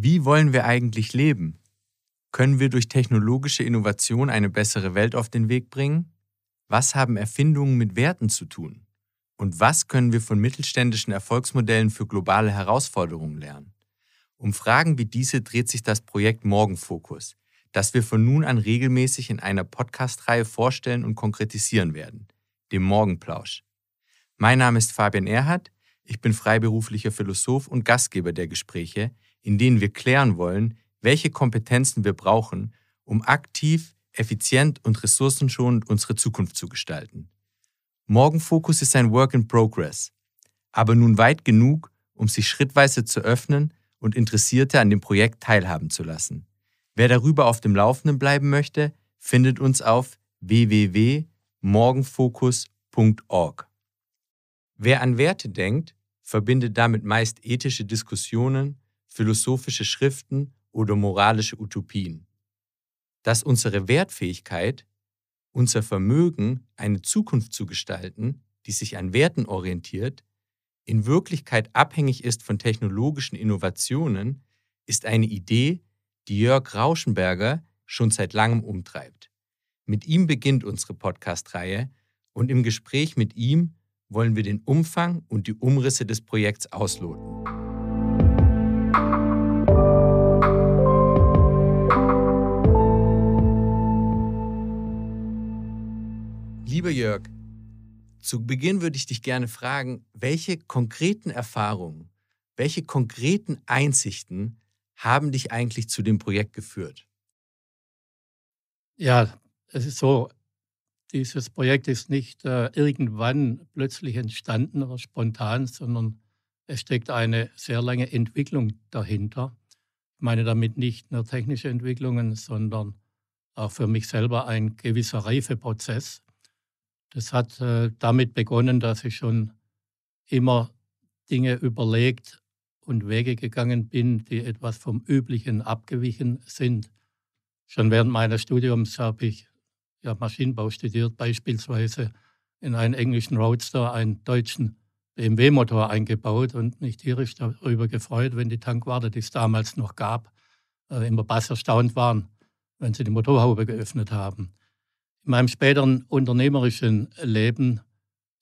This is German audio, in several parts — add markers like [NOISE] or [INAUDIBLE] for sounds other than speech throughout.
Wie wollen wir eigentlich leben? Können wir durch technologische Innovation eine bessere Welt auf den Weg bringen? Was haben Erfindungen mit Werten zu tun? Und was können wir von mittelständischen Erfolgsmodellen für globale Herausforderungen lernen? Um Fragen wie diese dreht sich das Projekt Morgenfokus, das wir von nun an regelmäßig in einer Podcast-Reihe vorstellen und konkretisieren werden, dem Morgenplausch. Mein Name ist Fabian Erhardt, ich bin freiberuflicher Philosoph und Gastgeber der Gespräche, in denen wir klären wollen, welche Kompetenzen wir brauchen, um aktiv, effizient und ressourcenschonend unsere Zukunft zu gestalten. Morgenfokus ist ein Work in Progress, aber nun weit genug, um sich schrittweise zu öffnen und Interessierte an dem Projekt teilhaben zu lassen. Wer darüber auf dem Laufenden bleiben möchte, findet uns auf www.morgenfokus.org. Wer an Werte denkt, verbindet damit meist ethische Diskussionen, philosophische Schriften oder moralische Utopien. Dass unsere Wertfähigkeit, unser Vermögen, eine Zukunft zu gestalten, die sich an Werten orientiert, in Wirklichkeit abhängig ist von technologischen Innovationen, ist eine Idee, die Jörg Rauschenberger schon seit langem umtreibt. Mit ihm beginnt unsere Podcast-Reihe und im Gespräch mit ihm wollen wir den Umfang und die Umrisse des Projekts ausloten. Lieber Jörg, zu Beginn würde ich dich gerne fragen, welche konkreten Erfahrungen, welche konkreten Einsichten haben dich eigentlich zu dem Projekt geführt? Ja, es ist so, dieses Projekt ist nicht äh, irgendwann plötzlich entstanden oder spontan, sondern es steckt eine sehr lange Entwicklung dahinter. Ich meine damit nicht nur technische Entwicklungen, sondern auch für mich selber ein gewisser Reifeprozess. Das hat äh, damit begonnen, dass ich schon immer Dinge überlegt und Wege gegangen bin, die etwas vom Üblichen abgewichen sind. Schon während meines Studiums habe ich ja, Maschinenbau studiert, beispielsweise in einen englischen Roadster einen deutschen BMW-Motor eingebaut und mich tierisch darüber gefreut, wenn die Tankwarte, die es damals noch gab, äh, immer bass erstaunt waren, wenn sie die Motorhaube geöffnet haben. In meinem späteren unternehmerischen Leben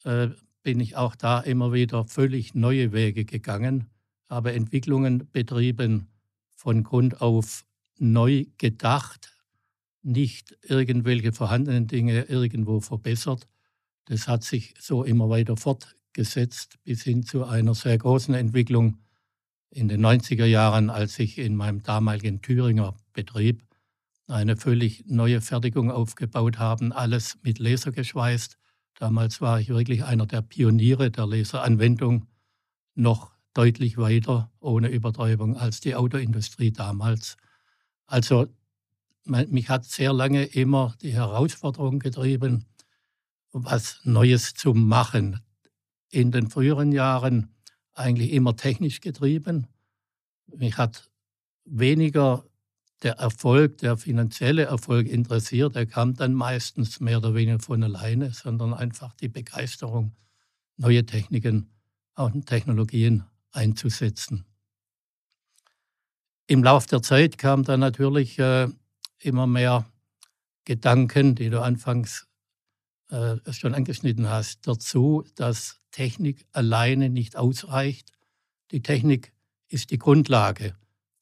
äh, bin ich auch da immer wieder völlig neue Wege gegangen, habe Entwicklungen betrieben, von Grund auf neu gedacht, nicht irgendwelche vorhandenen Dinge irgendwo verbessert. Das hat sich so immer weiter fortgesetzt bis hin zu einer sehr großen Entwicklung in den 90er Jahren, als ich in meinem damaligen Thüringer Betrieb eine völlig neue Fertigung aufgebaut haben, alles mit Laser geschweißt. Damals war ich wirklich einer der Pioniere der Laseranwendung, noch deutlich weiter, ohne Übertreibung, als die Autoindustrie damals. Also mich hat sehr lange immer die Herausforderung getrieben, was Neues zu machen. In den früheren Jahren eigentlich immer technisch getrieben. Mich hat weniger der Erfolg, der finanzielle Erfolg interessiert. Der kam dann meistens mehr oder weniger von alleine, sondern einfach die Begeisterung, neue Techniken und Technologien einzusetzen. Im Laufe der Zeit kam dann natürlich äh, immer mehr Gedanken, die du anfangs äh, schon angeschnitten hast, dazu, dass Technik alleine nicht ausreicht. Die Technik ist die Grundlage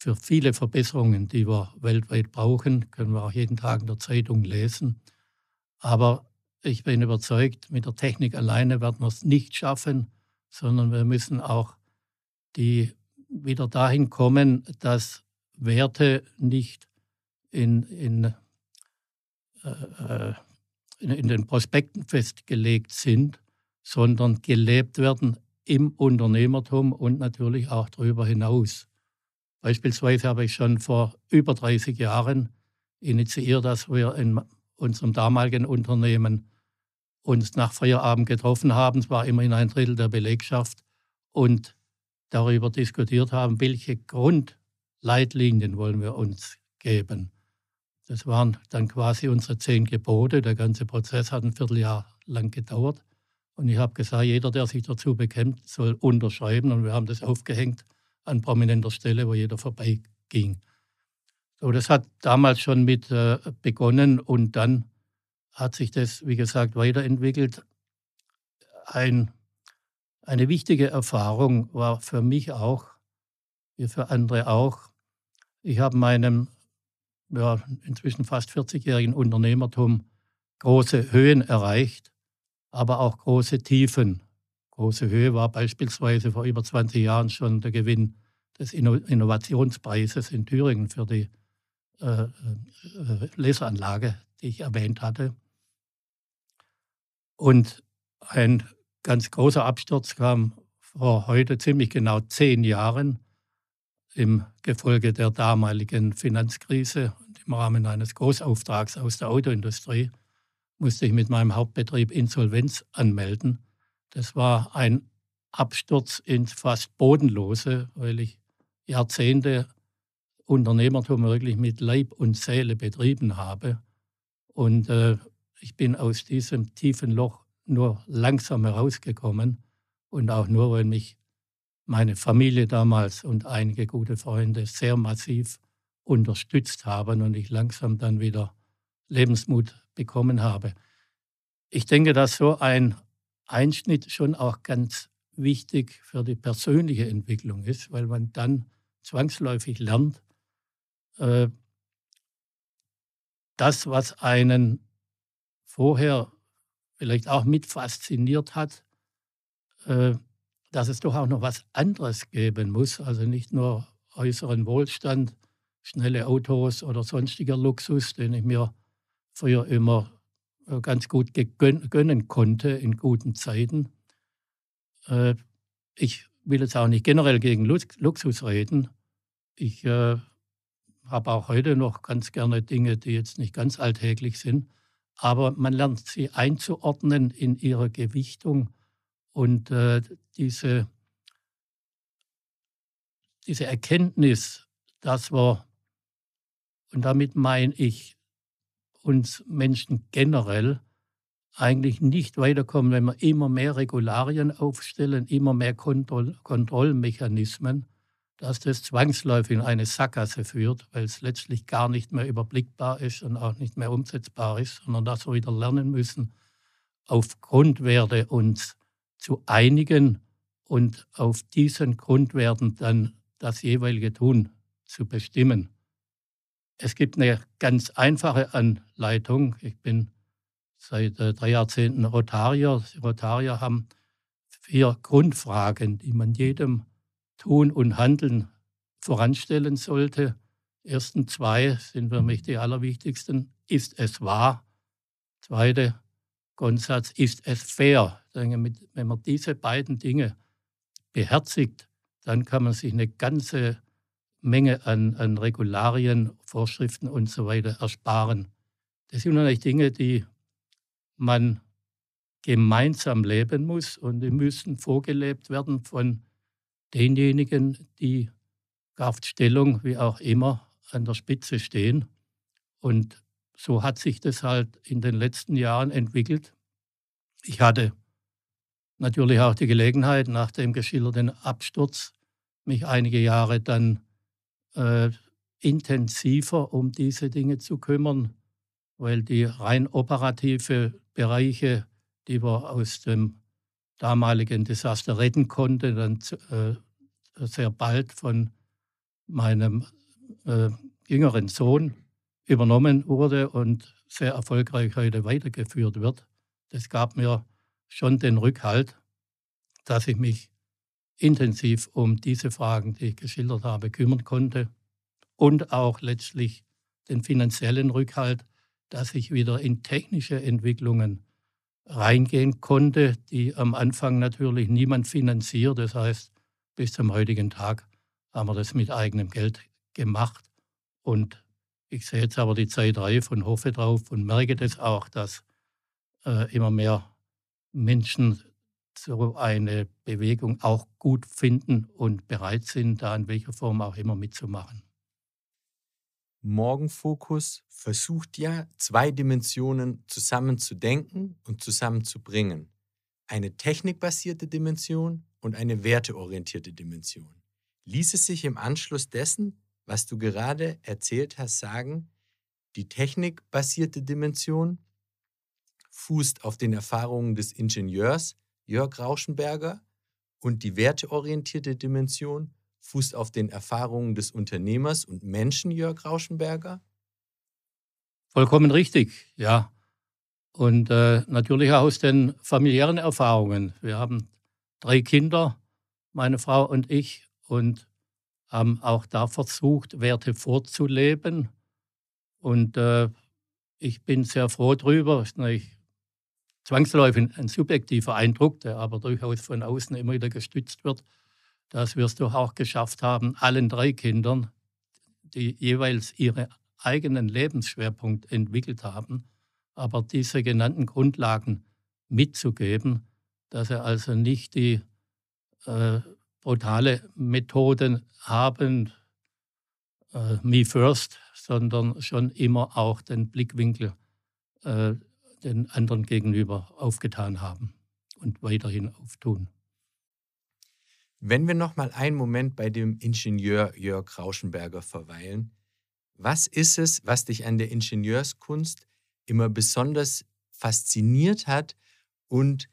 für viele Verbesserungen, die wir weltweit brauchen, können wir auch jeden Tag in der Zeitung lesen. Aber ich bin überzeugt, mit der Technik alleine werden wir es nicht schaffen, sondern wir müssen auch die wieder dahin kommen, dass Werte nicht in, in, äh, äh, in, in den Prospekten festgelegt sind, sondern gelebt werden im Unternehmertum und natürlich auch darüber hinaus. Beispielsweise habe ich schon vor über 30 Jahren initiiert, dass wir in unserem damaligen Unternehmen uns nach Feierabend getroffen haben. Es war immerhin ein Drittel der Belegschaft und darüber diskutiert haben, welche Grundleitlinien wollen wir uns geben. Das waren dann quasi unsere zehn Gebote. Der ganze Prozess hat ein Vierteljahr lang gedauert. Und ich habe gesagt, jeder, der sich dazu bekennt, soll unterschreiben. Und wir haben das aufgehängt an prominenter Stelle, wo jeder vorbeigeht ging. So, das hat damals schon mit äh, begonnen und dann hat sich das, wie gesagt, weiterentwickelt. Ein, eine wichtige Erfahrung war für mich auch, wie für andere auch, ich habe meinem ja, inzwischen fast 40-jährigen Unternehmertum große Höhen erreicht, aber auch große Tiefen. Große Höhe war beispielsweise vor über 20 Jahren schon der Gewinn des Innovationspreises in Thüringen für die äh, äh, Laseranlage, die ich erwähnt hatte. Und ein ganz großer Absturz kam vor heute ziemlich genau zehn Jahren im Gefolge der damaligen Finanzkrise und im Rahmen eines Großauftrags aus der Autoindustrie musste ich mit meinem Hauptbetrieb Insolvenz anmelden. Das war ein Absturz ins fast Bodenlose, weil ich Jahrzehnte Unternehmertum wirklich mit Leib und Seele betrieben habe. Und äh, ich bin aus diesem tiefen Loch nur langsam herausgekommen und auch nur, weil mich meine Familie damals und einige gute Freunde sehr massiv unterstützt haben und ich langsam dann wieder Lebensmut bekommen habe. Ich denke, dass so ein Einschnitt schon auch ganz wichtig für die persönliche Entwicklung ist, weil man dann zwangsläufig lernt, äh, das, was einen vorher vielleicht auch mit fasziniert hat, äh, dass es doch auch noch was anderes geben muss, also nicht nur äußeren Wohlstand, schnelle Autos oder sonstiger Luxus, den ich mir früher immer ganz gut gönnen konnte in guten Zeiten. Ich will jetzt auch nicht generell gegen Luxus reden. Ich habe auch heute noch ganz gerne Dinge, die jetzt nicht ganz alltäglich sind, aber man lernt sie einzuordnen in ihrer Gewichtung und äh, diese, diese Erkenntnis, dass wir, und damit meine ich uns Menschen generell, eigentlich nicht weiterkommen, wenn wir immer mehr Regularien aufstellen, immer mehr Kontroll Kontrollmechanismen, dass das zwangsläufig in eine Sackgasse führt, weil es letztlich gar nicht mehr überblickbar ist und auch nicht mehr umsetzbar ist, sondern dass wir wieder lernen müssen, auf Grundwerte uns zu einigen und auf diesen Grundwerten dann das jeweilige Tun zu bestimmen. Es gibt eine ganz einfache Anleitung. Ich bin seit äh, drei Jahrzehnten Rotarier. Rotarier haben vier Grundfragen, die man jedem Tun und Handeln voranstellen sollte. Ersten zwei sind für mich die allerwichtigsten. Ist es wahr? Zweite Grundsatz, ist es fair? Wenn man diese beiden Dinge beherzigt, dann kann man sich eine ganze Menge an, an Regularien, Vorschriften und so weiter ersparen. Das sind natürlich Dinge, die man gemeinsam leben muss und die müssen vorgelebt werden von denjenigen, die Kraftstellung, wie auch immer, an der Spitze stehen. Und so hat sich das halt in den letzten Jahren entwickelt. Ich hatte natürlich auch die Gelegenheit, nach dem geschilderten Absturz, mich einige Jahre dann äh, intensiver um diese Dinge zu kümmern, weil die rein operative Bereiche, die wir aus dem damaligen Desaster retten konnte, dann äh, sehr bald von meinem äh, jüngeren Sohn übernommen wurde und sehr erfolgreich heute weitergeführt wird. Das gab mir schon den Rückhalt, dass ich mich intensiv um diese Fragen, die ich geschildert habe, kümmern konnte und auch letztlich den finanziellen Rückhalt, dass ich wieder in technische Entwicklungen reingehen konnte, die am Anfang natürlich niemand finanziert. Das heißt, bis zum heutigen Tag haben wir das mit eigenem Geld gemacht. Und ich sehe jetzt aber die Zeit reif und hoffe drauf und merke das auch, dass äh, immer mehr Menschen so eine Bewegung auch gut finden und bereit sind, da in welcher Form auch immer mitzumachen. Morgenfokus versucht ja, zwei Dimensionen zusammenzudenken und zusammenzubringen. Eine technikbasierte Dimension und eine werteorientierte Dimension. Ließ es sich im Anschluss dessen was du gerade erzählt hast, sagen, die technikbasierte Dimension fußt auf den Erfahrungen des Ingenieurs Jörg Rauschenberger und die werteorientierte Dimension fußt auf den Erfahrungen des Unternehmers und Menschen Jörg Rauschenberger? Vollkommen richtig, ja. Und äh, natürlich auch aus den familiären Erfahrungen. Wir haben drei Kinder, meine Frau und ich, und haben auch da versucht, Werte vorzuleben. Und äh, ich bin sehr froh ist natürlich zwangsläufig ein subjektiver Eindruck, der aber durchaus von außen immer wieder gestützt wird, dass wir es doch auch geschafft haben, allen drei Kindern, die jeweils ihre eigenen Lebensschwerpunkt entwickelt haben, aber diese genannten Grundlagen mitzugeben, dass sie also nicht die äh, brutale Methoden haben, äh, me first, sondern schon immer auch den Blickwinkel äh, den anderen gegenüber aufgetan haben und weiterhin auftun. Wenn wir noch mal einen Moment bei dem Ingenieur Jörg Rauschenberger verweilen, was ist es, was dich an der Ingenieurskunst immer besonders fasziniert hat und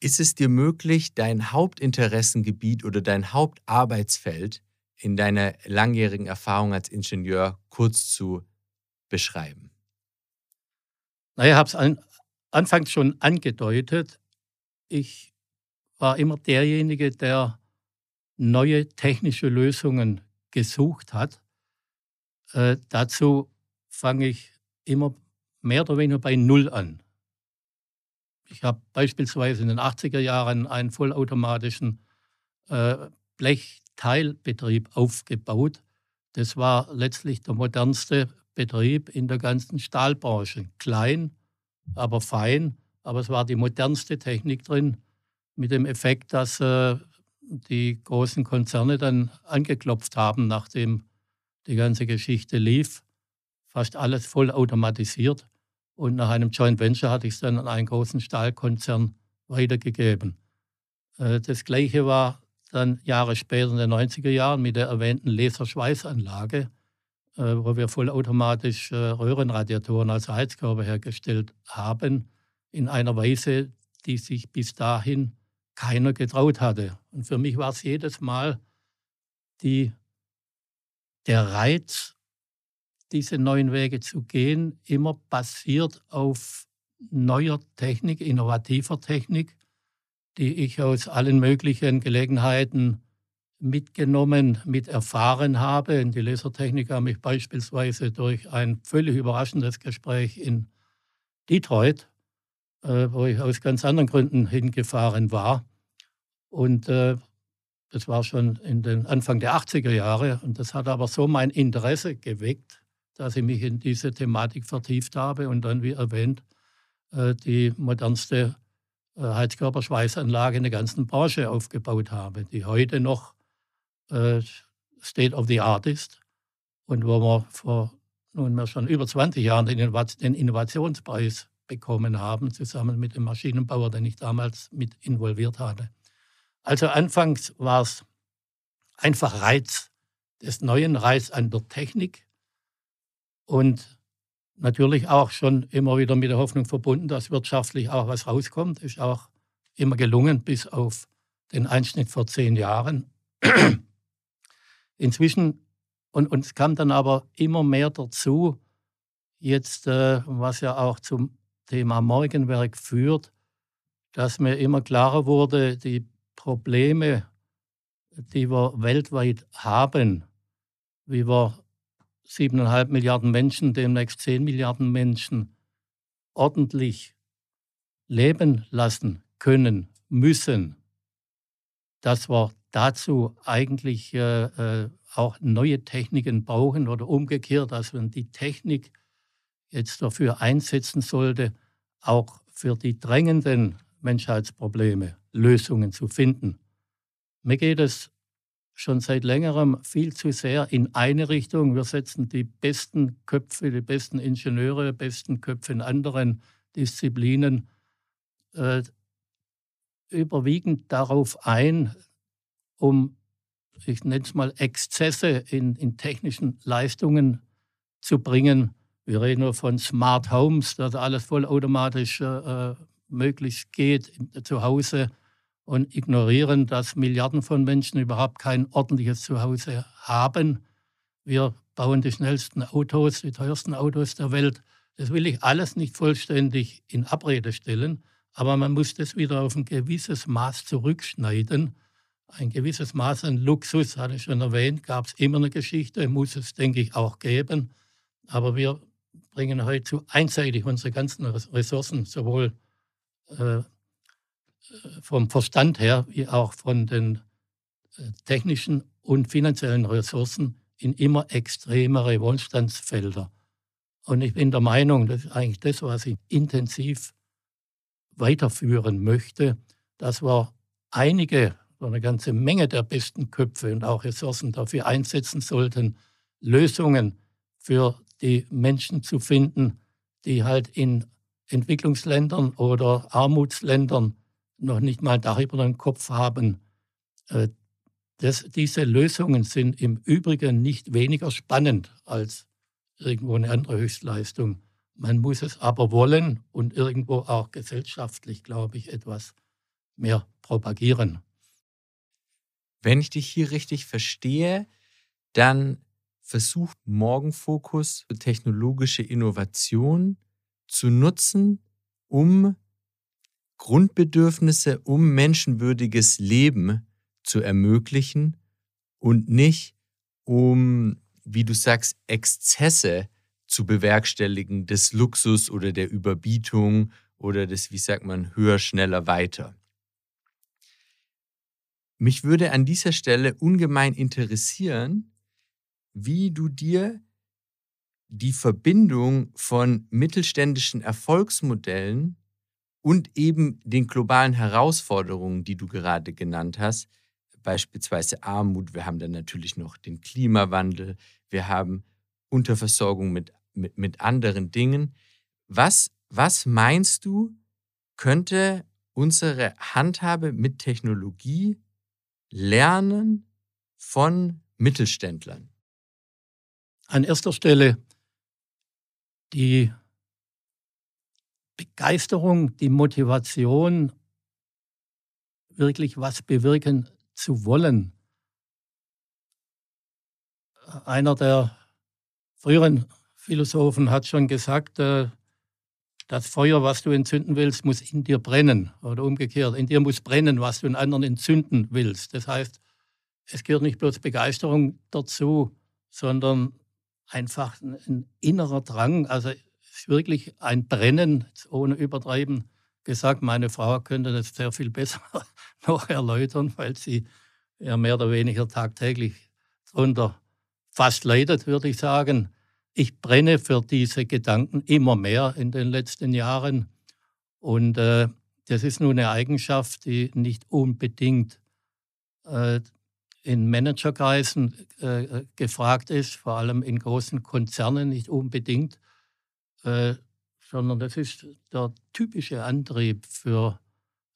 ist es dir möglich, dein Hauptinteressengebiit oder dein Hauptarbeitsfeld in deiner langjährigen Erfahrung als Ingenieur kurz zu beschreiben? Naja, ich habe es an, anfangs schon angedeutet. Ich war immer derjenige, der neue technische Lösungen gesucht hat. Äh, dazu fange ich immer mehr oder weniger bei Null an. Ich habe beispielsweise in den 80er Jahren einen vollautomatischen äh, Blechteilbetrieb aufgebaut. Das war letztlich der modernste Betrieb in der ganzen Stahlbranche. Klein, aber fein, aber es war die modernste Technik drin, mit dem Effekt, dass äh, die großen Konzerne dann angeklopft haben, nachdem die ganze Geschichte lief. Fast alles voll automatisiert. Und nach einem Joint Venture hatte ich es dann an einen großen Stahlkonzern weitergegeben. Äh, das Gleiche war dann Jahre später in den 90er Jahren mit der erwähnten Laserschweißanlage. Äh, wo wir vollautomatisch äh, Röhrenradiatoren als Heizkörper hergestellt haben, in einer Weise, die sich bis dahin keiner getraut hatte. Und für mich war es jedes Mal die, der Reiz, diese neuen Wege zu gehen, immer basiert auf neuer Technik, innovativer Technik, die ich aus allen möglichen Gelegenheiten mitgenommen, mit erfahren habe. In die Lasertechnik habe ich beispielsweise durch ein völlig überraschendes Gespräch in Detroit, äh, wo ich aus ganz anderen Gründen hingefahren war. Und äh, das war schon in den Anfang der 80er Jahre. Und das hat aber so mein Interesse geweckt, dass ich mich in diese Thematik vertieft habe und dann, wie erwähnt, äh, die modernste äh, Heizkörperschweißanlage in der ganzen Branche aufgebaut habe, die heute noch äh, State of the Art ist und wo wir vor nunmehr schon über 20 Jahren den, Innovationspreis bekommen haben, zusammen mit dem Maschinenbauer, den ich damals mit involviert hatte. Also anfangs war es einfach Reiz des neuen Reiz an der Technik und natürlich auch schon immer wieder mit der Hoffnung verbunden, dass wirtschaftlich auch was rauskommt. Ist auch immer gelungen, bis auf den Einschnitt vor zehn Jahren. Inzwischen, und, und es kam dann aber immer mehr dazu, jetzt, äh, was ja auch zum Thema Morgenwerk führt, dass mir immer klarer wurde, die Probleme, die wir weltweit haben, wie wir siebeneinhalb Milliarden Menschen, demnächst zehn Milliarden Menschen ordentlich leben lassen können, müssen, dass wir dazu eigentlich äh, äh, auch neue Techniken brauchen oder umgekehrt, dass man die Technik jetzt dafür einsetzen sollte, auch für die drängenden Menschheitsprobleme Lösungen zu finden. Mir geht es schon seit längerem viel zu sehr in eine Richtung. Wir setzen die besten Köpfe, die besten Ingenieure, die besten Köpfe in anderen Disziplinen äh, überwiegend darauf ein, um ich nenne es mal, Exzesse in, in technischen Leistungen zu bringen. Wir reden nur von Smart Homes, dass alles vollautomatisch äh, möglichst geht zu Hause und ignorieren, dass Milliarden von Menschen überhaupt kein ordentliches Zuhause haben. Wir bauen die schnellsten Autos, die teuersten Autos der Welt. Das will ich alles nicht vollständig in Abrede stellen, aber man muss das wieder auf ein gewisses Maß zurückschneiden. Ein gewisses Maß an Luxus, hatte ich schon erwähnt, gab es immer eine Geschichte, muss es, denke ich, auch geben. Aber wir bringen heute zu einseitig unsere ganzen Ressourcen, sowohl äh, vom Verstand her wie auch von den äh, technischen und finanziellen Ressourcen in immer extremere Wohlstandsfelder. Und ich bin der Meinung, das ist eigentlich das, was ich intensiv weiterführen möchte, dass wir einige, eine ganze Menge der besten Köpfe und auch Ressourcen dafür einsetzen sollten, Lösungen für die Menschen zu finden, die halt in Entwicklungsländern oder Armutsländern noch nicht mal darüber den Kopf haben. Äh, das, diese Lösungen sind im Übrigen nicht weniger spannend als irgendwo eine andere Höchstleistung. Man muss es aber wollen und irgendwo auch gesellschaftlich, glaube ich, etwas mehr propagieren. Wenn ich dich hier richtig verstehe, dann versucht Morgenfokus technologische Innovation zu nutzen, um Grundbedürfnisse, um menschenwürdiges Leben zu ermöglichen und nicht um, wie du sagst, Exzesse zu bewerkstelligen des Luxus oder der Überbietung oder des, wie sagt man, höher, schneller, weiter. Mich würde an dieser Stelle ungemein interessieren, wie du dir die Verbindung von mittelständischen Erfolgsmodellen und eben den globalen Herausforderungen, die du gerade genannt hast, beispielsweise Armut, wir haben dann natürlich noch den Klimawandel, wir haben Unterversorgung mit, mit, mit anderen Dingen. Was, was meinst du, könnte unsere Handhabe mit Technologie lernen von Mittelständlern? An erster Stelle die Begeisterung, die Motivation, wirklich was bewirken zu wollen. Einer der früheren Philosophen hat schon gesagt, äh, das Feuer, was du entzünden willst, muss in dir brennen. Oder umgekehrt, in dir muss brennen, was du in anderen entzünden willst. Das heißt, es gehört nicht bloß Begeisterung dazu, sondern einfach ein innerer Drang. Also ist wirklich ein Brennen, ohne Übertreiben gesagt. Meine Frau könnte das sehr viel [LAUGHS] besser noch erläutern, weil sie ja mehr oder weniger tagtäglich darunter fast leidet, würde ich sagen. Ich brenne für diese Gedanken immer mehr in den letzten Jahren. Und äh, das ist nun eine Eigenschaft, die nicht unbedingt äh, in Managerkreisen äh, gefragt ist, vor allem in großen Konzernen nicht unbedingt, äh, sondern das ist der typische Antrieb für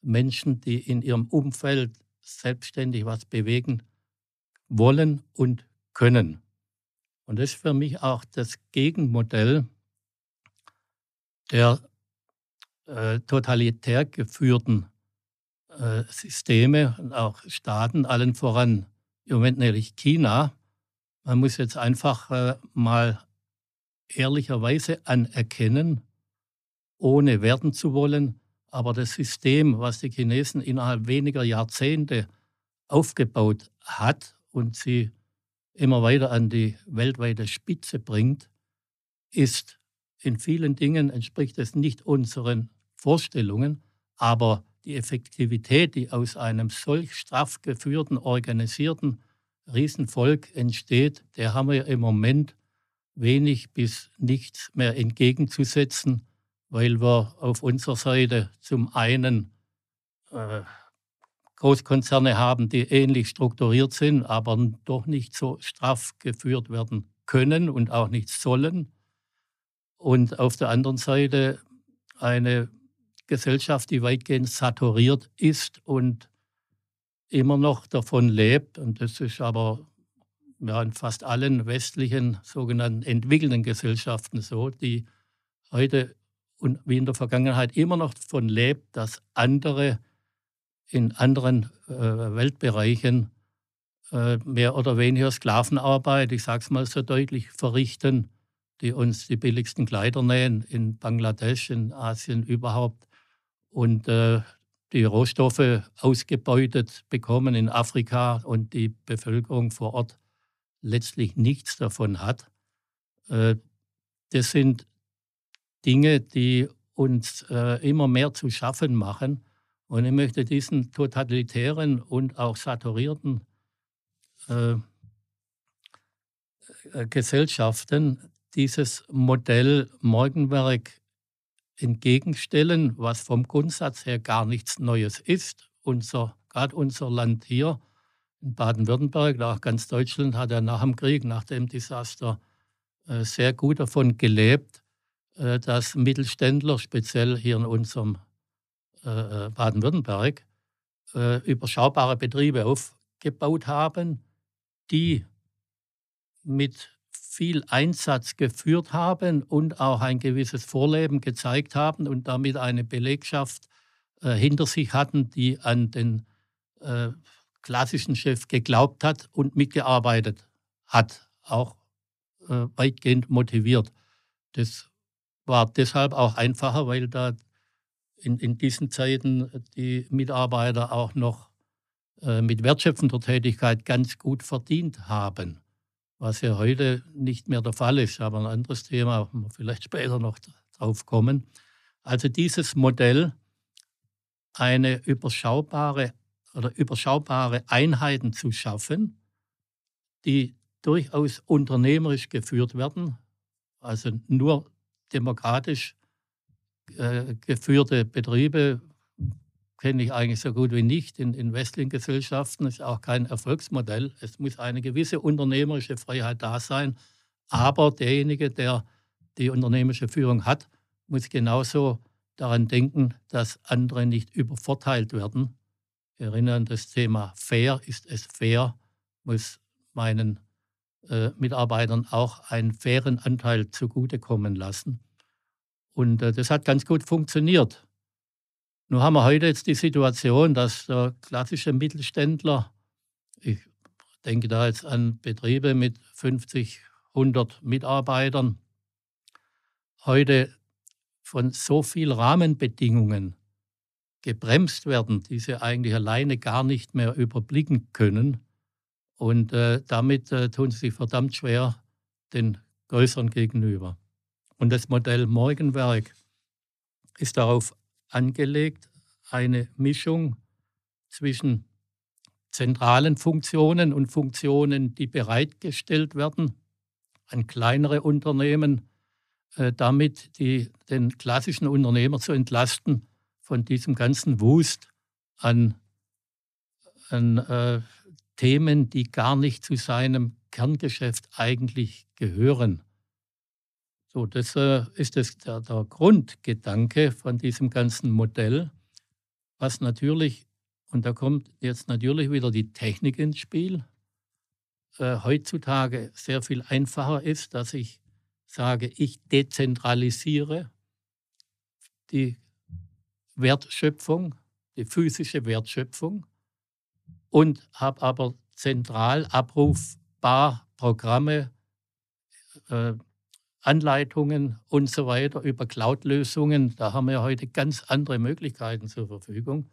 Menschen, die in ihrem Umfeld selbstständig was bewegen wollen und können. Und das ist für mich auch das Gegenmodell der äh, totalitär geführten äh, Systeme und auch Staaten, allen voran im Moment nämlich China. Man muss jetzt einfach äh, mal ehrlicherweise anerkennen, ohne werden zu wollen, aber das System, was die Chinesen innerhalb weniger Jahrzehnte aufgebaut hat und sie immer weiter an die weltweite Spitze bringt, ist in vielen Dingen entspricht es nicht unseren Vorstellungen, aber die Effektivität, die aus einem solch straff geführten, organisierten Riesenvolk entsteht, der haben wir im Moment wenig bis nichts mehr entgegenzusetzen, weil wir auf unserer Seite zum einen äh, Großkonzerne haben, die ähnlich strukturiert sind, aber doch nicht so straff geführt werden können und auch nicht sollen. Und auf der anderen Seite eine Gesellschaft, die weitgehend saturiert ist und immer noch davon lebt, und das ist aber ja, in fast allen westlichen sogenannten entwickelnden Gesellschaften so, die heute und wie in der Vergangenheit immer noch davon lebt, dass andere in anderen äh, Weltbereichen äh, mehr oder weniger Sklavenarbeit, ich sage es mal so deutlich, verrichten, die uns die billigsten Kleider nähen in Bangladesch, in Asien überhaupt und äh, die Rohstoffe ausgebeutet bekommen in Afrika und die Bevölkerung vor Ort letztlich nichts davon hat. Äh, das sind Dinge, die uns äh, immer mehr zu schaffen machen. Und ich möchte diesen totalitären und auch saturierten äh, Gesellschaften dieses Modell Morgenwerk entgegenstellen, was vom Grundsatz her gar nichts Neues ist. Unser, gerade unser Land hier in Baden-Württemberg, auch ganz Deutschland hat ja nach dem Krieg, nach dem Desaster äh, sehr gut davon gelebt, äh, dass Mittelständler, speziell hier in unserem äh, Baden-Württemberg, überschaubare Betriebe aufgebaut haben, die mit viel Einsatz geführt haben und auch ein gewisses Vorleben gezeigt haben und damit eine Belegschaft äh, hinter sich hatten, die an den äh, klassischen Chef geglaubt hat und mitgearbeitet hat, auch äh, weitgehend motiviert. Das war deshalb auch einfacher, weil da in, in diesen Zeiten die Mitarbeiter auch noch äh, mit wertschöpfender Tätigkeit ganz gut verdient haben, was ja heute nicht mehr der Fall ist, aber ein anderes Thema, wo wir vielleicht später noch drauf kommen. Also dieses Modell, eine überschaubare oder überschaubare Einheiten zu schaffen, die durchaus unternehmerisch geführt werden, also nur demokratisch äh, geführte Betriebe kenne ich eigentlich so gut wie nicht in, in westlichen Gesellschaften. Das ist auch kein Erfolgsmodell. Es muss eine gewisse unternehmerische Freiheit da sein, aber derjenige, der die unternehmerische Führung hat, muss genauso daran denken, dass andere nicht übervorteilt werden erinnern, das Thema fair, ist es fair, muss meinen äh, Mitarbeitern auch einen fairen Anteil zugutekommen lassen. Und äh, das hat ganz gut funktioniert. Nun haben wir heute jetzt die Situation, dass der klassische Mittelständler, ich denke da jetzt an Betriebe mit 50, 100 Mitarbeitern, heute von so vielen Rahmenbedingungen gebremst werden, die sie eigentlich alleine gar nicht mehr überblicken können. Und äh, damit äh, tun sie sich verdammt schwer den Größeren gegenüber. Und das Modell Morgenwerk ist darauf angelegt, eine Mischung zwischen zentralen Funktionen und Funktionen, die bereitgestellt werden an kleinere Unternehmen, äh, damit die, den klassischen Unternehmer zu entlasten von diesem ganzen Wust an, an äh, Themen, die gar nicht zu seinem Kerngeschäft eigentlich gehören. So, das äh, ist das, der, der Grundgedanke von diesem ganzen Modell, was natürlich, und da kommt jetzt natürlich wieder die Technik ins Spiel, äh, heutzutage sehr viel einfacher ist, dass ich sage, ich dezentralisiere die Wertschöpfung, die physische Wertschöpfung und habe aber zentral abrufbar Programme, äh, Anleitungen und so weiter über Cloud-Lösungen. Da haben wir heute ganz andere Möglichkeiten zur Verfügung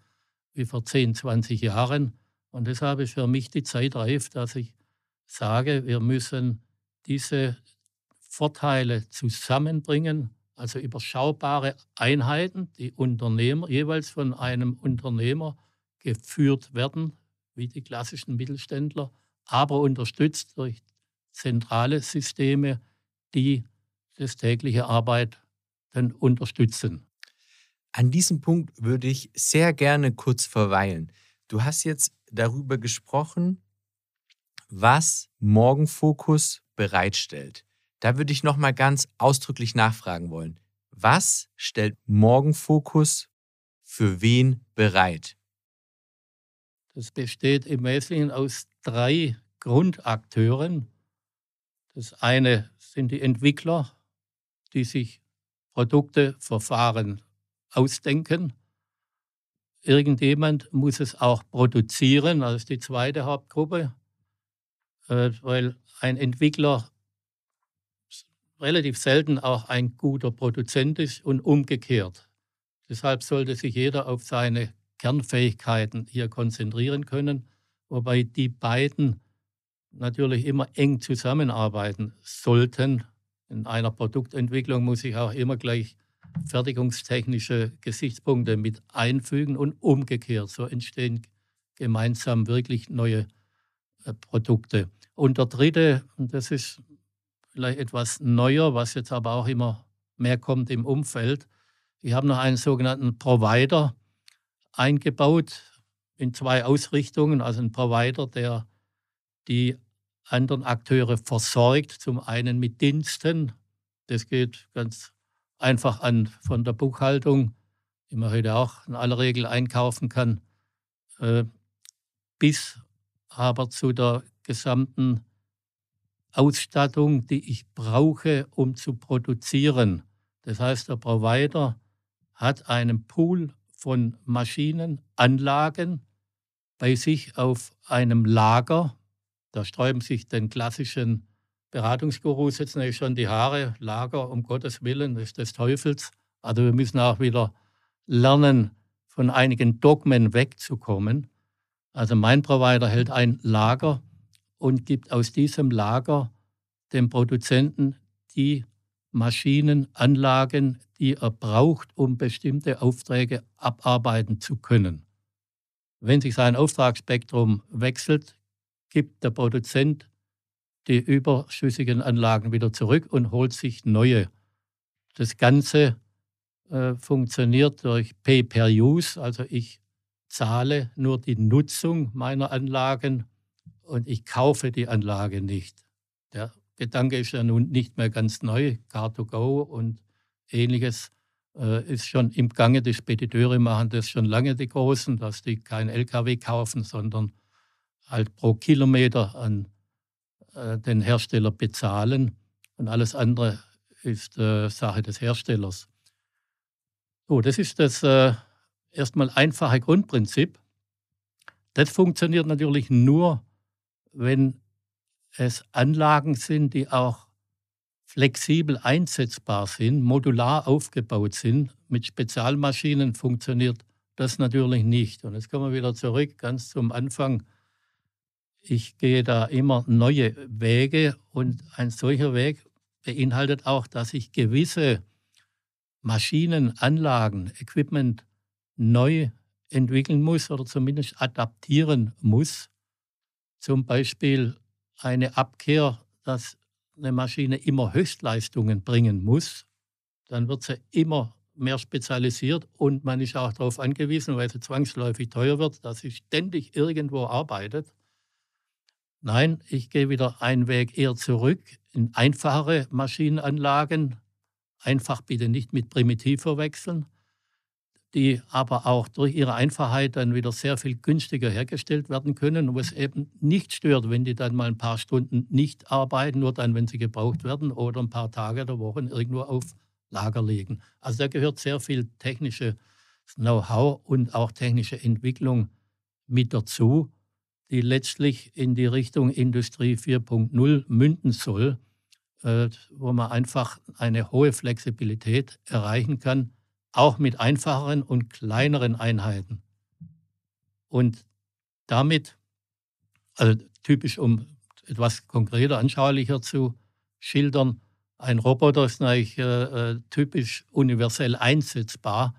wie vor 10, 20 Jahren. Und deshalb ist für mich die Zeit reif, dass ich sage, wir müssen diese Vorteile zusammenbringen also überschaubare Einheiten, die Unternehmer jeweils von einem Unternehmer geführt werden, wie die klassischen Mittelständler, aber unterstützt durch zentrale Systeme, die das tägliche Arbeit dann unterstützen. An diesem Punkt würde ich sehr gerne kurz verweilen. Du hast jetzt darüber gesprochen, was Morgenfokus bereitstellt. Da würde ich noch mal ganz ausdrücklich nachfragen wollen. Was stellt Morgenfokus für wen bereit? Das besteht im Wesentlichen aus drei Grundakteuren. Das eine sind die Entwickler, die sich Produkte, Verfahren ausdenken. Irgendjemand muss es auch produzieren, das ist die zweite Hauptgruppe, äh, weil ein Entwickler relativ selten auch ein guter Produzent ist und umgekehrt. Deshalb sollte sich jeder auf seine Kernfähigkeiten hier konzentrieren können, wobei die beiden natürlich immer eng zusammenarbeiten sollten. In einer Produktentwicklung muss ich auch immer gleich fertigungstechnische Gesichtspunkte mit einfügen und umgekehrt. So entstehen gemeinsam wirklich neue äh, Produkte. Und der dritte, und das ist vielleicht etwas neuer, was jetzt aber auch immer mehr kommt im Umfeld, wir haben noch einen sogenannten Provider eingebaut in zwei Ausrichtungen. Also ein Provider, der die anderen Akteure versorgt, zum einen mit Diensten. Das geht ganz einfach an von der Buchhaltung, die man heute auch in aller Regel einkaufen kann, äh, bis aber zu der gesamten Ausstattung, die ich brauche, um zu produzieren. Das heißt, der Provider hat einen Pool von Maschinen, Anlagen bei sich auf einem Lager. Da sträuben sich den klassischen Beratungsgurus jetzt natürlich schon die Haare. Lager, um Gottes Willen, ist des Teufels. Also wir müssen auch wieder lernen, von einigen Dogmen wegzukommen. Also mein Provider hält ein Lager und gibt aus diesem Lager dem Produzenten die Maschinen, Anlagen, die er braucht, um bestimmte Aufträge abarbeiten zu können. Wenn sich sein Auftragsspektrum wechselt, gibt der Produzent die überschüssigen Anlagen wieder zurück und holt sich neue. Das Ganze äh, funktioniert durch Pay-per-Use, also ich zahle nur die Nutzung meiner Anlagen und ich kaufe die Anlage nicht. Der Gedanke ist ja nun nicht mehr ganz neu. Car2Go und ähnliches äh, ist schon im Gange. Die Spediteure machen das schon lange, die Großen, dass die kein LKW kaufen, sondern halt pro Kilometer an äh, den Hersteller bezahlen. Und alles andere ist äh, Sache des Herstellers. So, das ist das äh, erstmal einfache Grundprinzip. Das funktioniert natürlich nur, wenn es Anlagen sind, die auch flexibel einsetzbar sind, modular aufgebaut sind. Mit Spezialmaschinen funktioniert das natürlich nicht. Und jetzt kommen wir wieder zurück, ganz zum Anfang. Ich gehe da immer neue Wege und ein solcher Weg beinhaltet auch, dass ich gewisse Maschinen, Anlagen, Equipment neu entwickeln muss oder zumindest adaptieren muss. Zum Beispiel eine Abkehr, dass eine Maschine immer Höchstleistungen bringen muss, dann wird sie immer mehr spezialisiert und man ist auch darauf angewiesen, weil sie zwangsläufig teuer wird, dass sie ständig irgendwo arbeitet. Nein, ich gehe wieder einen Weg eher zurück in einfachere Maschinenanlagen. Einfach bitte nicht mit primitiv verwechseln die aber auch durch ihre Einfachheit dann wieder sehr viel günstiger hergestellt werden können, wo es eben nicht stört, wenn die dann mal ein paar Stunden nicht arbeiten, nur dann, wenn sie gebraucht werden oder ein paar Tage oder Wochen irgendwo auf Lager liegen. Also da gehört sehr viel technisches Know-how und auch technische Entwicklung mit dazu, die letztlich in die Richtung Industrie 4.0 münden soll, äh, wo man einfach eine hohe Flexibilität erreichen kann auch mit einfacheren und kleineren Einheiten. Und damit, also typisch, um etwas konkreter, anschaulicher zu schildern, ein Roboter ist eigentlich äh, äh, typisch universell einsetzbar.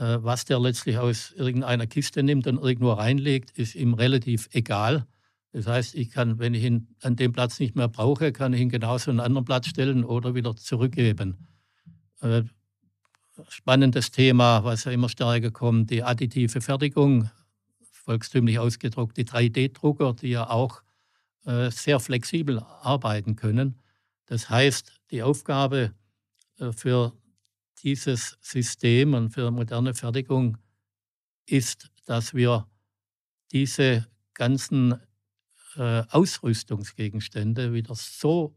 Äh, was der letztlich aus irgendeiner Kiste nimmt und irgendwo reinlegt, ist ihm relativ egal. Das heißt, ich kann, wenn ich ihn an dem Platz nicht mehr brauche, kann ich ihn genauso an einen anderen Platz stellen oder wieder zurückgeben. Äh, spannendes Thema, was ja immer stärker kommt, die additive Fertigung, volkstümlich ausgedruckt, die 3D-Drucker, die ja auch äh, sehr flexibel arbeiten können. Das heißt, die Aufgabe äh, für dieses System und für moderne Fertigung ist, dass wir diese ganzen äh, Ausrüstungsgegenstände wieder so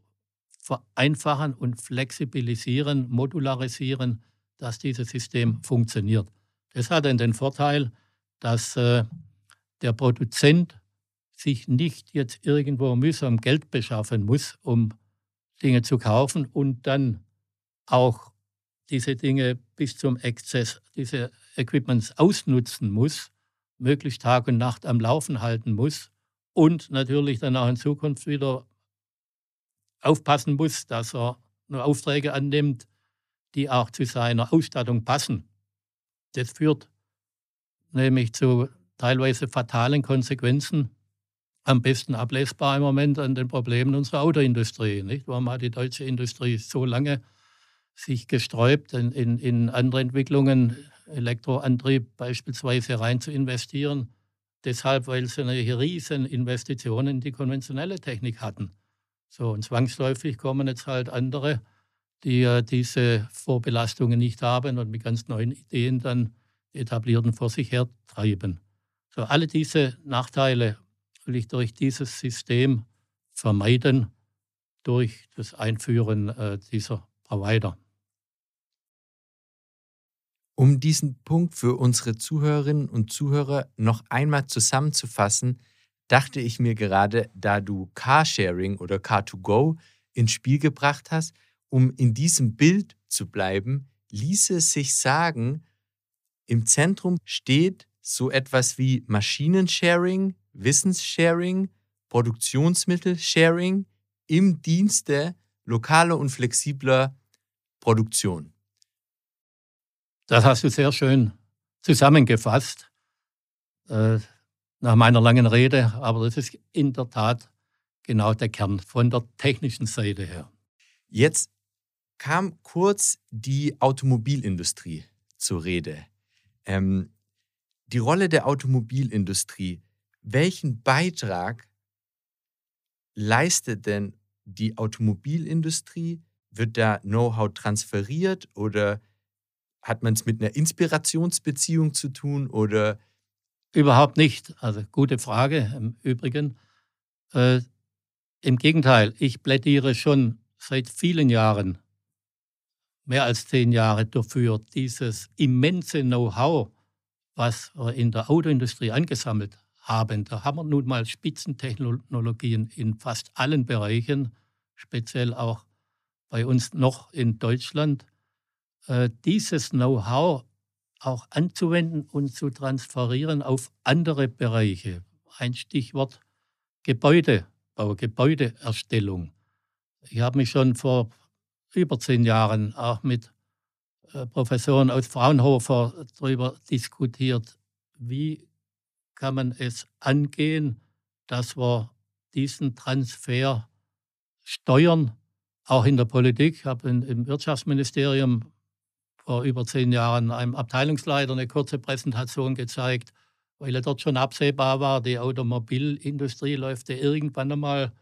vereinfachen und flexibilisieren, modularisieren, dass dieses System funktioniert. Das hat dann den Vorteil, dass äh, der Produzent sich nicht jetzt irgendwo mühsam Geld beschaffen muss, um Dinge zu kaufen und dann auch diese Dinge bis zum Exzess, diese Equipments ausnutzen muss, möglichst Tag und Nacht am Laufen halten muss und natürlich dann auch in Zukunft wieder aufpassen muss, dass er nur Aufträge annimmt, die auch zu seiner Ausstattung passen. Das führt nämlich zu teilweise fatalen Konsequenzen, am besten ablesbar im Moment an den Problemen unserer Autoindustrie. Nicht? Warum hat die deutsche Industrie so lange sich gesträubt, in, in, in andere Entwicklungen, Elektroantrieb beispielsweise rein zu investieren? Deshalb, weil sie eine riesen Investitionen in die konventionelle Technik hatten. So, und zwangsläufig kommen jetzt halt andere, die äh, diese Vorbelastungen nicht haben und mit ganz neuen Ideen dann etablierten vor sich her treiben. So, alle diese Nachteile will ich durch dieses System vermeiden, durch das Einführen äh, dieser Provider. Um diesen Punkt für unsere Zuhörerinnen und Zuhörer noch einmal zusammenzufassen, dachte ich mir gerade, da du Carsharing oder Car2Go ins Spiel gebracht hast, um in diesem Bild zu bleiben, ließe sich sagen, im Zentrum steht so etwas wie Maschinensharing, Wissenssharing, Produktionsmittelsharing im Dienste lokaler und flexibler Produktion. Das hast du sehr schön zusammengefasst äh, nach meiner langen Rede, aber das ist in der Tat genau der Kern von der technischen Seite her. Jetzt kam kurz die Automobilindustrie zur Rede. Ähm, die Rolle der Automobilindustrie. Welchen Beitrag leistet denn die Automobilindustrie? Wird da Know-how transferiert oder hat man es mit einer Inspirationsbeziehung zu tun oder? Überhaupt nicht. Also gute Frage im Übrigen. Äh, Im Gegenteil, ich plädiere schon seit vielen Jahren, mehr als zehn Jahre dafür, dieses immense Know-how, was wir in der Autoindustrie angesammelt haben. Da haben wir nun mal Spitzentechnologien in fast allen Bereichen, speziell auch bei uns noch in Deutschland. Äh, dieses Know-how auch anzuwenden und zu transferieren auf andere Bereiche. Ein Stichwort Gebäudebau, Gebäudeerstellung. Ich habe mich schon vor über zehn Jahren auch mit äh, Professoren aus Fraunhofer darüber diskutiert, wie kann man es angehen, dass wir diesen Transfer steuern, auch in der Politik. Ich habe im Wirtschaftsministerium vor über zehn Jahren einem Abteilungsleiter eine kurze Präsentation gezeigt, weil er dort schon absehbar war, die Automobilindustrie läuft ja irgendwann einmal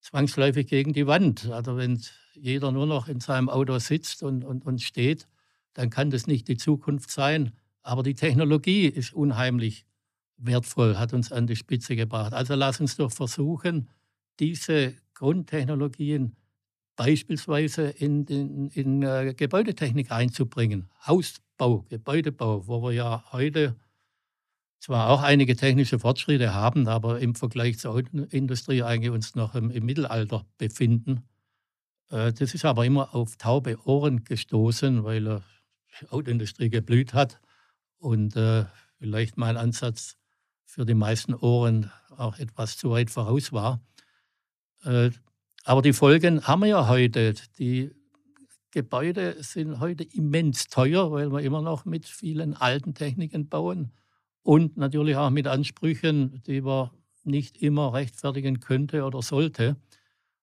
zwangsläufig gegen die Wand. Also wenn jeder nur noch in seinem Auto sitzt und, und, und steht, dann kann das nicht die Zukunft sein. Aber die Technologie ist unheimlich wertvoll, hat uns an die Spitze gebracht. Also lass uns doch versuchen, diese Grundtechnologien beispielsweise in, in, in äh, Gebäudetechnik einzubringen. Hausbau, Gebäudebau, wo wir ja heute zwar auch einige technische Fortschritte haben, aber im Vergleich zur Industrie eigentlich uns noch im, im Mittelalter befinden. Äh, das ist aber immer auf taube Ohren gestoßen, weil äh, die Autoindustrie geblüht hat und äh, vielleicht mein Ansatz für die meisten Ohren auch etwas zu weit voraus war. Aber die Folgen haben wir ja heute. Die Gebäude sind heute immens teuer, weil wir immer noch mit vielen alten Techniken bauen und natürlich auch mit Ansprüchen, die man nicht immer rechtfertigen könnte oder sollte.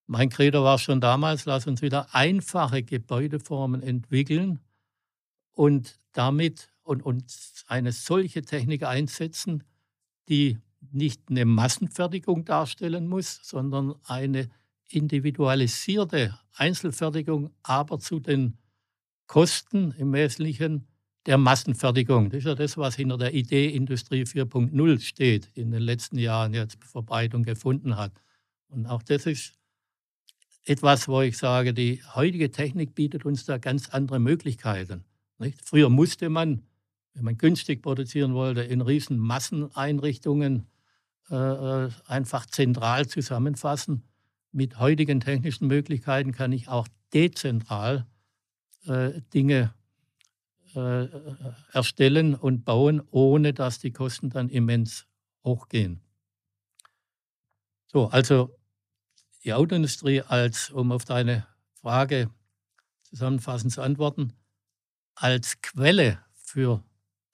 Mein Credo war schon damals, lass uns wieder einfache Gebäudeformen entwickeln und damit und, und eine solche Technik einsetzen, die nicht eine Massenfertigung darstellen muss, sondern eine individualisierte Einzelfertigung, aber zu den Kosten im Wesentlichen der Massenfertigung. Das ist ja das, was hinter der Idee Industrie 4.0 steht, in den letzten Jahren jetzt Verbreitung gefunden hat. Und auch das ist etwas, wo ich sage, die heutige Technik bietet uns da ganz andere Möglichkeiten. Nicht? Früher musste man, wenn man günstig produzieren wollte, in riesen Masseneinrichtungen äh, äh, einfach zentral zusammenfassen. Mit heutigen technischen Möglichkeiten kann ich auch dezentral äh, Dinge äh, erstellen und bauen, ohne dass die Kosten dann immens hochgehen. So, also die Autoindustrie als, um auf deine Frage zusammenfassend zu antworten, als Quelle für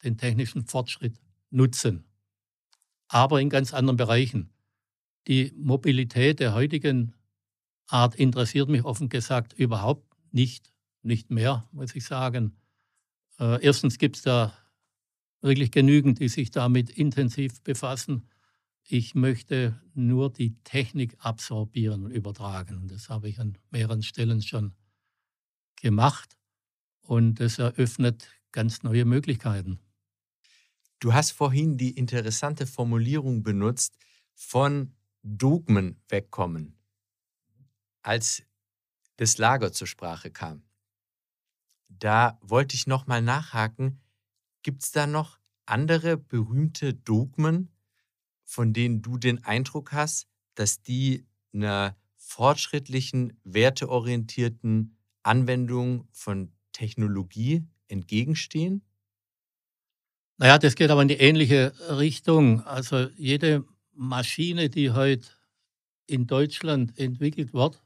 den technischen Fortschritt nutzen, aber in ganz anderen Bereichen. Die Mobilität der heutigen Art interessiert mich offen gesagt überhaupt nicht, nicht mehr, muss ich sagen. Äh, erstens gibt es da wirklich genügend, die sich damit intensiv befassen. Ich möchte nur die Technik absorbieren und übertragen. Das habe ich an mehreren Stellen schon gemacht. Und das eröffnet ganz neue Möglichkeiten. Du hast vorhin die interessante Formulierung benutzt, von Dogmen wegkommen, als das Lager zur Sprache kam. Da wollte ich nochmal nachhaken, gibt es da noch andere berühmte Dogmen, von denen du den Eindruck hast, dass die einer fortschrittlichen, werteorientierten Anwendung von Technologie entgegenstehen? Naja, das geht aber in die ähnliche Richtung. Also jede Maschine, die heute in Deutschland entwickelt wird,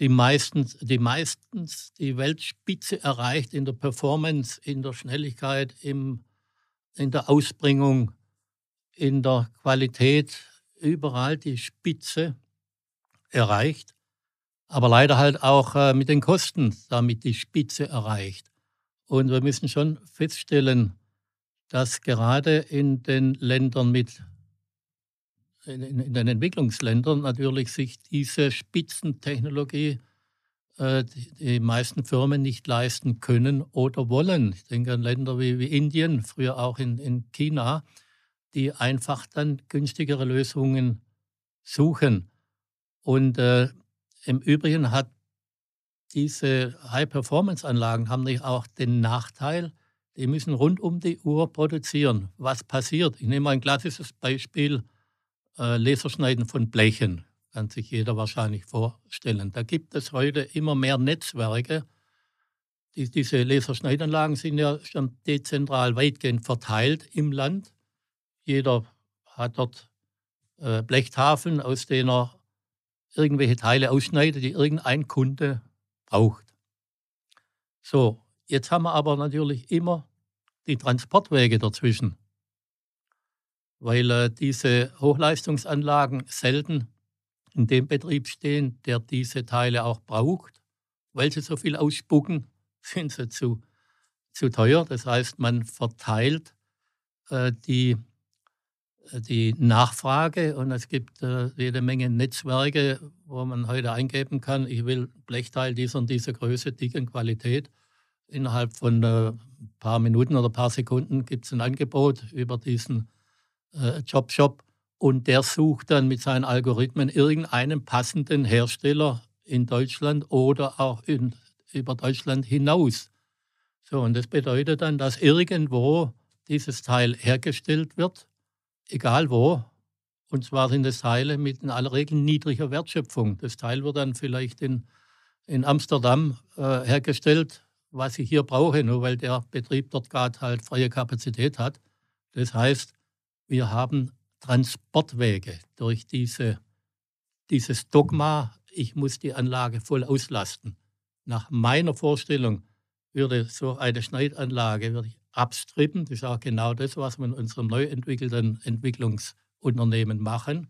die meistens, die meistens die Weltspitze erreicht in der Performance, in der Schnelligkeit, im, in der Ausbringung, in der Qualität, überall die Spitze erreicht, aber leider halt auch äh, mit den Kosten damit die Spitze erreicht. Und wir müssen schon feststellen, dass gerade in den Ländern mit, in, in den Entwicklungsländern natürlich sich diese Spitzentechnologie äh, die, meisten Firmen nicht leisten können oder wollen. Ich denke an Länder wie, wie Indien, früher auch in, in China, die einfach dann günstigere Lösungen suchen. Und äh, im Übrigen hat diese High-Performance-Anlagen haben nicht auch den Nachteil, die müssen rund um die Uhr produzieren. Was passiert? Ich nehme mal ein klassisches Beispiel, äh, Laserschneiden von Blechen. Kann sich jeder wahrscheinlich vorstellen. Da gibt es heute immer mehr Netzwerke. Die, diese Laserschneidanlagen sind ja schon dezentral weitgehend verteilt im Land. Jeder hat dort äh, Blechtafeln, aus denen er irgendwelche Teile ausschneidet, die irgendein Kunde braucht. So, jetzt haben wir aber natürlich immer die Transportwege dazwischen, weil äh, diese Hochleistungsanlagen selten in dem Betrieb stehen, der diese Teile auch braucht. Weil sie so viel ausspucken, [LAUGHS] sind sie zu, zu teuer. Das heißt, man verteilt äh, die äh, die Nachfrage und es gibt äh, jede Menge Netzwerke, wo man heute eingeben kann, ich will Blechteil dieser und dieser Größe, dicken Qualität. Innerhalb von äh, ein paar Minuten oder ein paar Sekunden gibt es ein Angebot über diesen äh, Jobshop und der sucht dann mit seinen Algorithmen irgendeinen passenden Hersteller in Deutschland oder auch in, über Deutschland hinaus. So, und das bedeutet dann, dass irgendwo dieses Teil hergestellt wird egal wo. Und zwar sind es Teile mit in aller Regel niedriger Wertschöpfung. Das Teil wird dann vielleicht in, in Amsterdam äh, hergestellt, was ich hier brauche, nur weil der Betrieb dort gerade halt freie Kapazität hat. Das heißt, wir haben Transportwege durch diese, dieses Dogma, ich muss die Anlage voll auslasten. Nach meiner Vorstellung würde so eine Schneidanlage würde ich abstrippen. Das ist auch genau das, was wir in unserem neu entwickelten Entwicklungsunternehmen machen.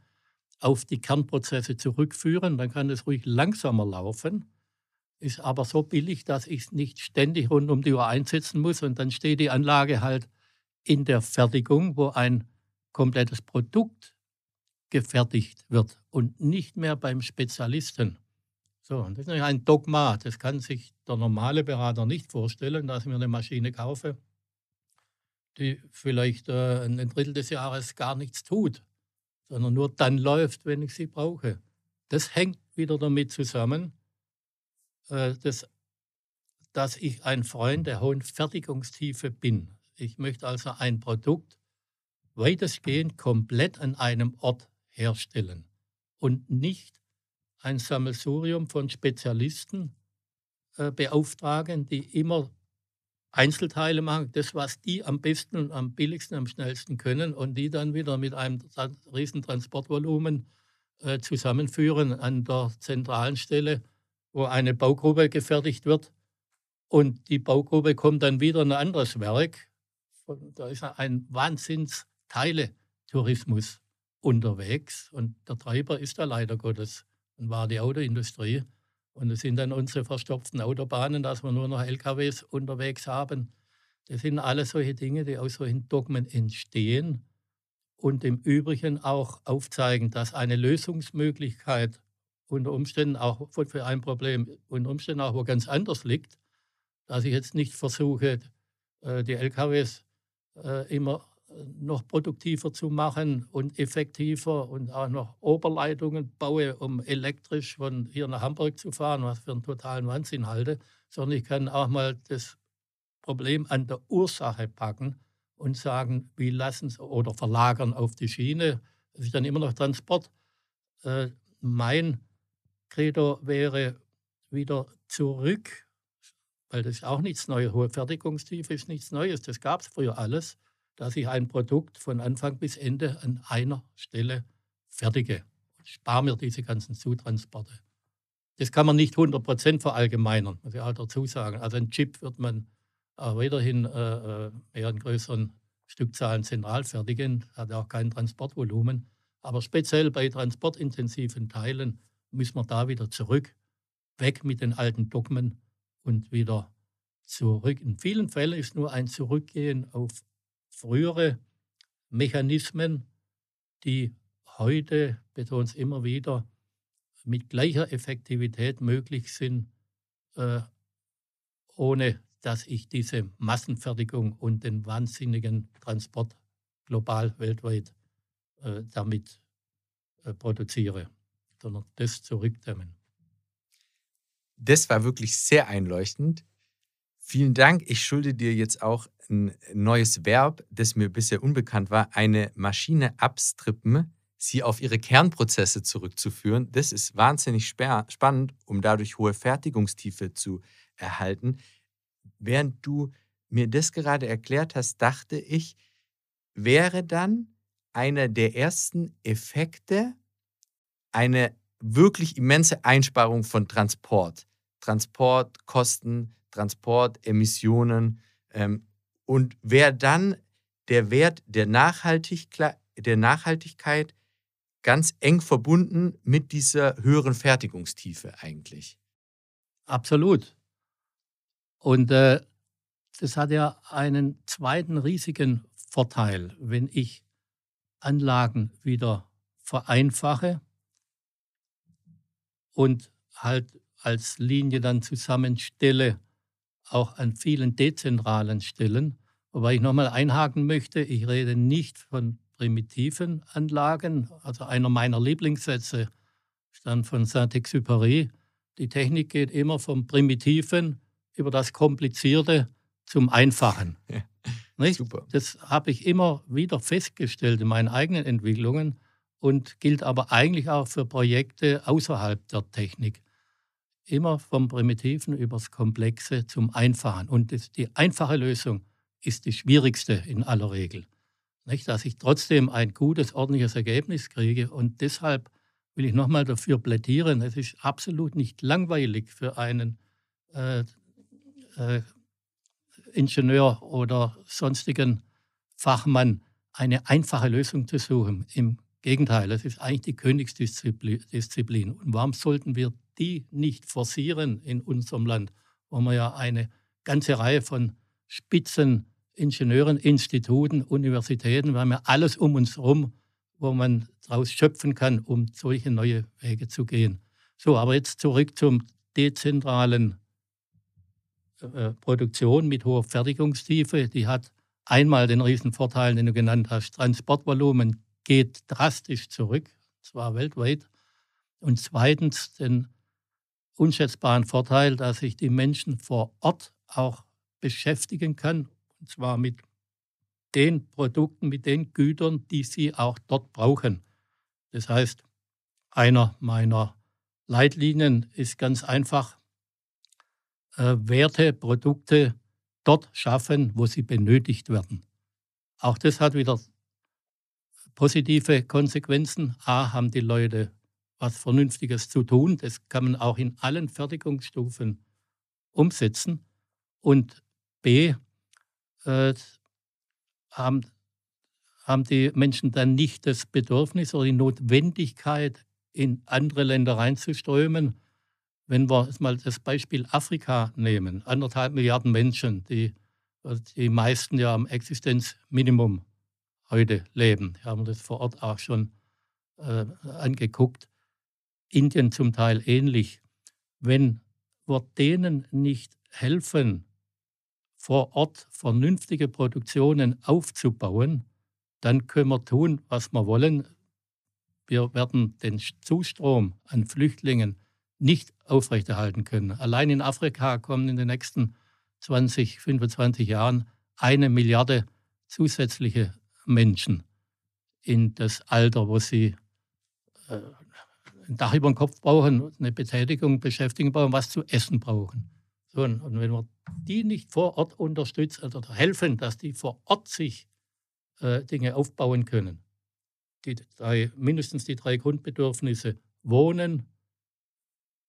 Auf die Kernprozesse zurückführen, dann kann es ruhig langsamer laufen, ist aber so billig, dass ich es nicht ständig rund um die Uhr einsetzen muss und dann steht die Anlage halt in der Fertigung, wo ein komplettes Produkt gefertigt wird und nicht mehr beim Spezialisten. So, das ist ein Dogma. Das kann sich der normale Berater nicht vorstellen, dass ich mir eine Maschine kaufe, die vielleicht äh, ein Drittel des Jahres gar nichts tut, sondern nur dann läuft, wenn ich sie brauche. Das hängt wieder damit zusammen, äh, dass, dass ich ein Freund der hohen Fertigungstiefe bin. Ich möchte also ein Produkt weitestgehend komplett an einem Ort herstellen und nicht ein Sammelsurium von Spezialisten äh, beauftragen, die immer Einzelteile machen, das, was die am besten und am billigsten, am schnellsten können und die dann wieder mit einem riesen Transportvolumen äh, zusammenführen an der zentralen Stelle, wo eine Baugruppe gefertigt wird. Und die Baugruppe kommt dann wieder in ein anderes Werk. Da ist ein Wahnsinnsteile-Tourismus unterwegs und der Treiber ist da leider Gottes und war die Autoindustrie. Und es sind dann unsere verstopften Autobahnen, dass wir nur noch LKWs unterwegs haben. Das sind alles solche Dinge, die aus solchen Dogmen entstehen und im Übrigen auch aufzeigen, dass eine Lösungsmöglichkeit unter Umständen auch für ein Problem unter Umständen auch wo ganz anders liegt, dass ich jetzt nicht versuche, äh, die LKWs äh, immer noch produktiver zu machen und effektiver und auch noch Oberleitungen baue, um elektrisch von hier nach Hamburg zu fahren, was für einen totalen Wahnsinn halte, sondern ich kann auch mal das Problem an der Ursache packen und sagen, wie lassen es oder verlagern auf die Schiene. Das ist dann immer noch Transport. Äh, mein Credo wäre wieder zurück, weil das ist auch nichts Neues. Hohe Fertigungstiefe ist nichts Neues, das gab es früher alles dass ich ein Produkt von Anfang bis Ende an einer Stelle fertige. Ich spare mir diese ganzen Zutransporte. Das kann man nicht 100% verallgemeinern, muss ich auch dazu sagen. Also ein Chip wird man auch weiterhin äh, äh, eher in größeren Stückzahlen zentral fertigen, hat auch kein Transportvolumen. Aber speziell bei transportintensiven Teilen müssen wir da wieder zurück, weg mit den alten Dogmen und wieder zurück. In vielen Fällen ist nur ein Zurückgehen auf frühere Mechanismen, die heute, betont es immer wieder, mit gleicher Effektivität möglich sind, äh, ohne dass ich diese Massenfertigung und den wahnsinnigen Transport global, weltweit äh, damit äh, produziere, sondern das zurückdämmen. Das war wirklich sehr einleuchtend. Vielen Dank. Ich schulde dir jetzt auch ein neues Verb, das mir bisher unbekannt war, eine Maschine abstrippen, sie auf ihre Kernprozesse zurückzuführen. Das ist wahnsinnig spannend, um dadurch hohe Fertigungstiefe zu erhalten. Während du mir das gerade erklärt hast, dachte ich, wäre dann einer der ersten Effekte eine wirklich immense Einsparung von Transport. Transportkosten, Transport, Emissionen. Ähm, und wäre dann der Wert der, Nachhaltig der Nachhaltigkeit ganz eng verbunden mit dieser höheren Fertigungstiefe eigentlich. Absolut. Und äh, das hat ja einen zweiten riesigen Vorteil, wenn ich Anlagen wieder vereinfache und halt als Linie dann zusammenstelle, auch an vielen dezentralen Stellen. Wobei ich nochmal einhaken möchte, ich rede nicht von primitiven Anlagen. Also einer meiner Lieblingssätze stand von Saint-Exupéry. Die Technik geht immer vom Primitiven über das Komplizierte zum Einfachen. [LAUGHS] Ja, super. Das habe ich immer wieder festgestellt in meinen eigenen Entwicklungen und gilt aber eigentlich auch für Projekte außerhalb der Technik immer vom Primitiven übers Komplexe zum Einfachen. Und das, die einfache Lösung ist die schwierigste in aller Regel. Nicht, dass ich trotzdem ein gutes, ordentliches Ergebnis kriege. Und deshalb will ich nochmal dafür plädieren, es ist absolut nicht langweilig für einen äh, äh, Ingenieur oder sonstigen Fachmann, eine einfache Lösung zu suchen. Im Gegenteil, es ist eigentlich die Königsdisziplin. Und warum sollten wir die nicht forcieren in unserem Land, wo wir ja eine ganze Reihe von Spitzeningenieuren, Instituten, Universitäten, wir haben ja alles um uns herum, wo man daraus schöpfen kann, um solche neue Wege zu gehen. So, aber jetzt zurück zum dezentralen äh, Produktion mit hoher Fertigungstiefe. Die hat einmal den riesen Vorteil, den du genannt hast. Transportvolumen geht drastisch zurück, zwar weltweit. Und zweitens den unschätzbaren Vorteil, dass sich die Menschen vor Ort auch beschäftigen kann, und zwar mit den Produkten, mit den Gütern, die sie auch dort brauchen. Das heißt, einer meiner Leitlinien ist ganz einfach, äh, Werte, Produkte dort schaffen, wo sie benötigt werden. Auch das hat wieder positive Konsequenzen. A, haben die Leute was Vernünftiges zu tun. Das kann man auch in allen Fertigungsstufen umsetzen. Und B, äh, haben, haben die Menschen dann nicht das Bedürfnis oder die Notwendigkeit, in andere Länder reinzuströmen. Wenn wir mal das Beispiel Afrika nehmen, anderthalb Milliarden Menschen, die, die meisten ja am Existenzminimum heute leben. Wir haben das vor Ort auch schon äh, angeguckt. Indien zum Teil ähnlich. Wenn wir denen nicht helfen, vor Ort vernünftige Produktionen aufzubauen, dann können wir tun, was wir wollen. Wir werden den Zustrom an Flüchtlingen nicht aufrechterhalten können. Allein in Afrika kommen in den nächsten 20, 25 Jahren eine Milliarde zusätzliche Menschen in das Alter, wo sie äh, ein Dach über den Kopf brauchen, eine Betätigung, Beschäftigung brauchen, was zu essen brauchen. So, und wenn wir die nicht vor Ort unterstützen oder helfen, dass die vor Ort sich äh, Dinge aufbauen können, die drei, mindestens die drei Grundbedürfnisse Wohnen,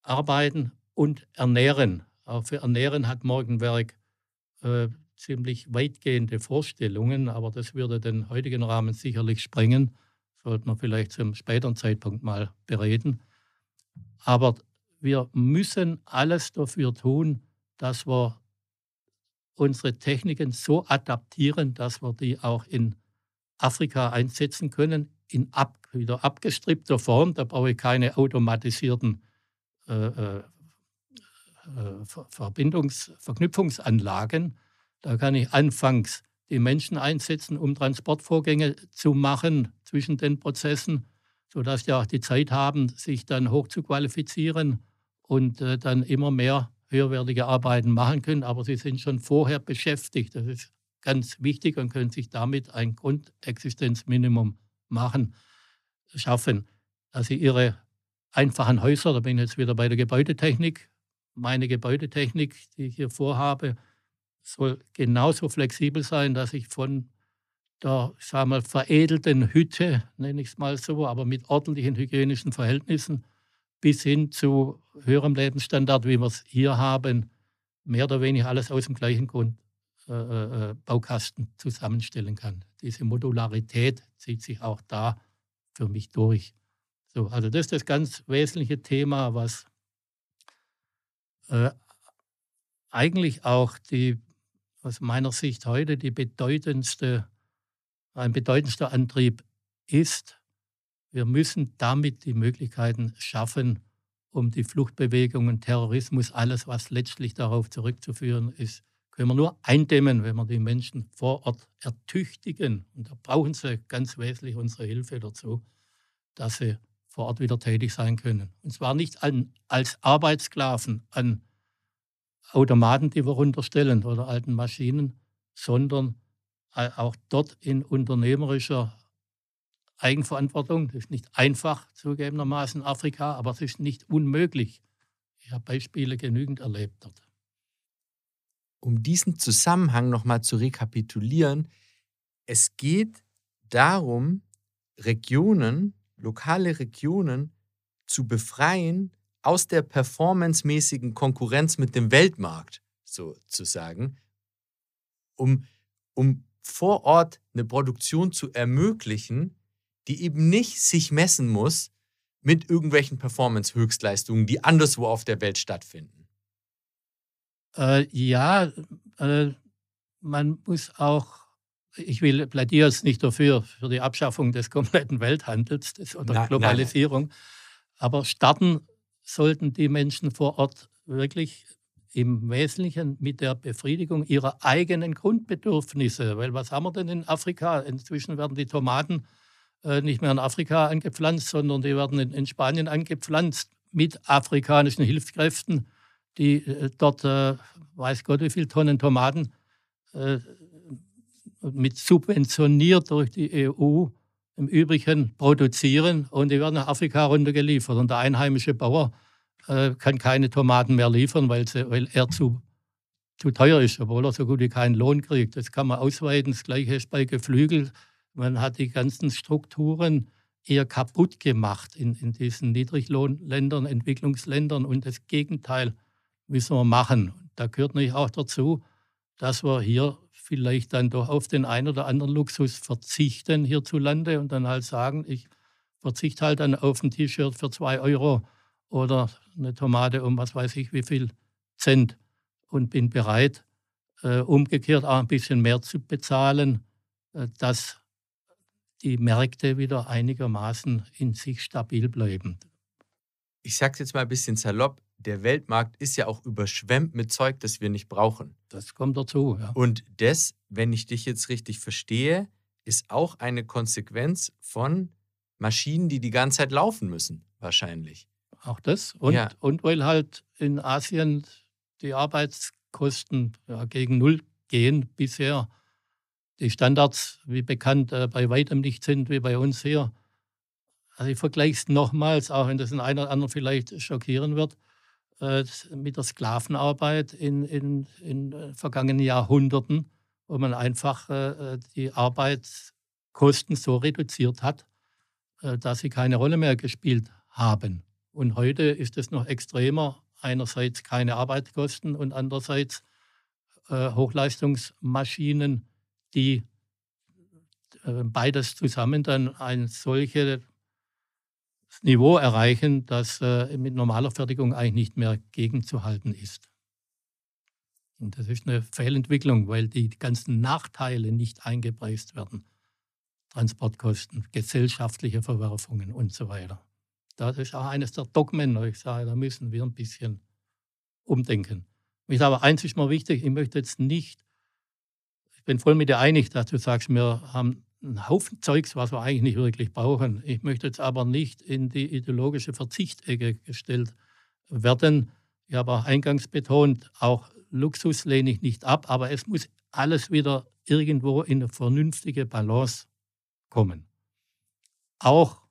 Arbeiten und Ernähren. Auch für Ernähren hat Morgenwerk äh, ziemlich weitgehende Vorstellungen, aber das würde den heutigen Rahmen sicherlich sprengen. Sollten wir vielleicht zum späteren Zeitpunkt mal bereden. Aber wir müssen alles dafür tun, dass wir unsere Techniken so adaptieren, dass wir die auch in Afrika einsetzen können, in ab, wieder abgestrippter Form. Da brauche ich keine automatisierten äh, äh, äh Verbindungs-, Verknüpfungsanlagen. Da kann ich anfangs die Menschen einsetzen, um Transportvorgänge zu machen zwischen den Prozessen, sodass die auch die Zeit haben, sich dann hoch zu qualifizieren und äh, dann immer mehr höherwertige Arbeiten machen können. Aber sie sind schon vorher beschäftigt. Das ist ganz wichtig und können sich damit ein Grundexistenzminimum machen, schaffen. Dass sie ihre einfachen Häuser, da bin ich jetzt wieder bei der Gebäudetechnik, meine Gebäudetechnik, die ich hier vorhabe, soll genauso flexibel sein, dass ich von der ich sag mal, veredelten Hütte, nenne ich es mal so, aber mit ordentlichen hygienischen Verhältnissen, bis hin zu höherem Lebensstandard, wie wir es hier haben, mehr oder weniger alles aus dem gleichen Grund äh, äh, äh, Baukasten zusammenstellen kann. Diese Modularität zieht sich auch da für mich durch. So, also das ist das ganz wesentliche Thema, was äh, eigentlich auch die aus meiner Sicht heute die bedeutendste, ein bedeutendster Antrieb ist. Wir müssen damit die Möglichkeiten schaffen, um die Fluchtbewegungen, Terrorismus, alles, was letztlich darauf zurückzuführen ist, können wir nur eindämmen, wenn wir die Menschen vor Ort ertüchtigen. Und da brauchen sie ganz wesentlich unsere Hilfe dazu, dass sie vor Ort wieder tätig sein können. Und zwar nicht an, als Arbeitssklaven an Automaten, die wir runterstellen oder alten Maschinen, sondern auch dort in unternehmerischer Eigenverantwortung. Das ist nicht einfach, zugegebenermaßen in Afrika, aber es ist nicht unmöglich. Ich habe Beispiele genügend erlebt dort. Um diesen Zusammenhang nochmal zu rekapitulieren, es geht darum, Regionen, lokale Regionen zu befreien aus der performancemäßigen Konkurrenz mit dem Weltmarkt sozusagen, um, um vor Ort eine Produktion zu ermöglichen, die eben nicht sich messen muss mit irgendwelchen Performance-Höchstleistungen, die anderswo auf der Welt stattfinden. Äh, ja, äh, man muss auch, ich will plädiere jetzt nicht dafür, für die Abschaffung des kompletten Welthandels des, oder nein, Globalisierung, nein. aber starten sollten die Menschen vor Ort wirklich im Wesentlichen mit der Befriedigung ihrer eigenen Grundbedürfnisse. Weil was haben wir denn in Afrika? Inzwischen werden die Tomaten äh, nicht mehr in Afrika angepflanzt, sondern die werden in, Spanien angepflanzt mit afrikanischen Hilfskräften, die äh, dort, äh, weiß Gott, wie viele Tonnen Tomaten mit subventioniert durch die EU im Übrigen produzieren und die werden nach Afrika runtergeliefert. Und der einheimische Bauer äh, kann keine Tomaten mehr liefern, weil, sie, weil er zu, zu teuer ist, obwohl er so gut wie keinen Lohn kriegt. Das kann man ausweiten. Das Gleiche ist bei Geflügel. Man hat die ganzen Strukturen eher kaputt gemacht in, in diesen Niedriglohnländern, Entwicklungsländern. Und das Gegenteil müssen wir machen. Da gehört natürlich auch dazu, dass wir hier vielleicht dann doch auf den einen oder anderen Luxus verzichten hierzulande und dann halt sagen, ich verzichte halt dann auf ein T-Shirt für zwei Euro oder eine Tomate um was weiß ich wie viel Cent und bin bereit, äh, umgekehrt auch ein bisschen mehr zu bezahlen, äh, dass die Märkte wieder einigermaßen in sich stabil bleiben. Ich sage es jetzt mal ein bisschen salopp, der Weltmarkt ist ja auch überschwemmt mit Zeug, das wir nicht brauchen. Das kommt dazu, ja. Und das, wenn ich dich jetzt richtig verstehe, ist auch eine Konsequenz von Maschinen, die die ganze Zeit laufen müssen, wahrscheinlich. Auch das. Und, ja. und weil halt in Asien die Arbeitskosten ja, gegen Null gehen bisher. Die Standards, wie bekannt, äh, bei weitem nicht sind wie bei uns hier. Also ich vergleiche es nochmals, auch wenn das den einen oder anderen vielleicht schockieren wird, mit der Sklavenarbeit in, in, in äh, vergangenen Jahrhunderten, wo man einfach die Arbeitskosten so reduziert hat, dass sie keine Rolle mehr gespielt haben. Und heute ist es noch extremer. Einerseits keine Arbeitskosten und andererseits äh, Hochleistungsmaschinen, die äh, beides zusammen dann ein solches Niveau erreichen, das äh, mit normaler Fertigung eigentlich nicht mehr gegenzuhalten ist. Und das ist eine Fehlentwicklung, weil die ganzen Nachteile nicht eingepreist werden. Transportkosten, gesellschaftliche Verwerfungen und so weiter. Das ist auch eines der Dogmen, ich sage, da müssen wir ein bisschen umdenken. Mir ist aber eins ist mal wichtig, ich möchte jetzt nicht, ich bin voll mit dir einig, dass du sagst, wir haben einen Haufen Zeugs, was wir eigentlich nicht wirklich brauchen. Ich möchte jetzt aber nicht in die ideologische Verzichtecke gestellt werden. Ich habe auch eingangs betont, auch Luxus lehne ich nicht ab, aber es muss alles wieder irgendwo in eine vernünftige Balance kommen. Auch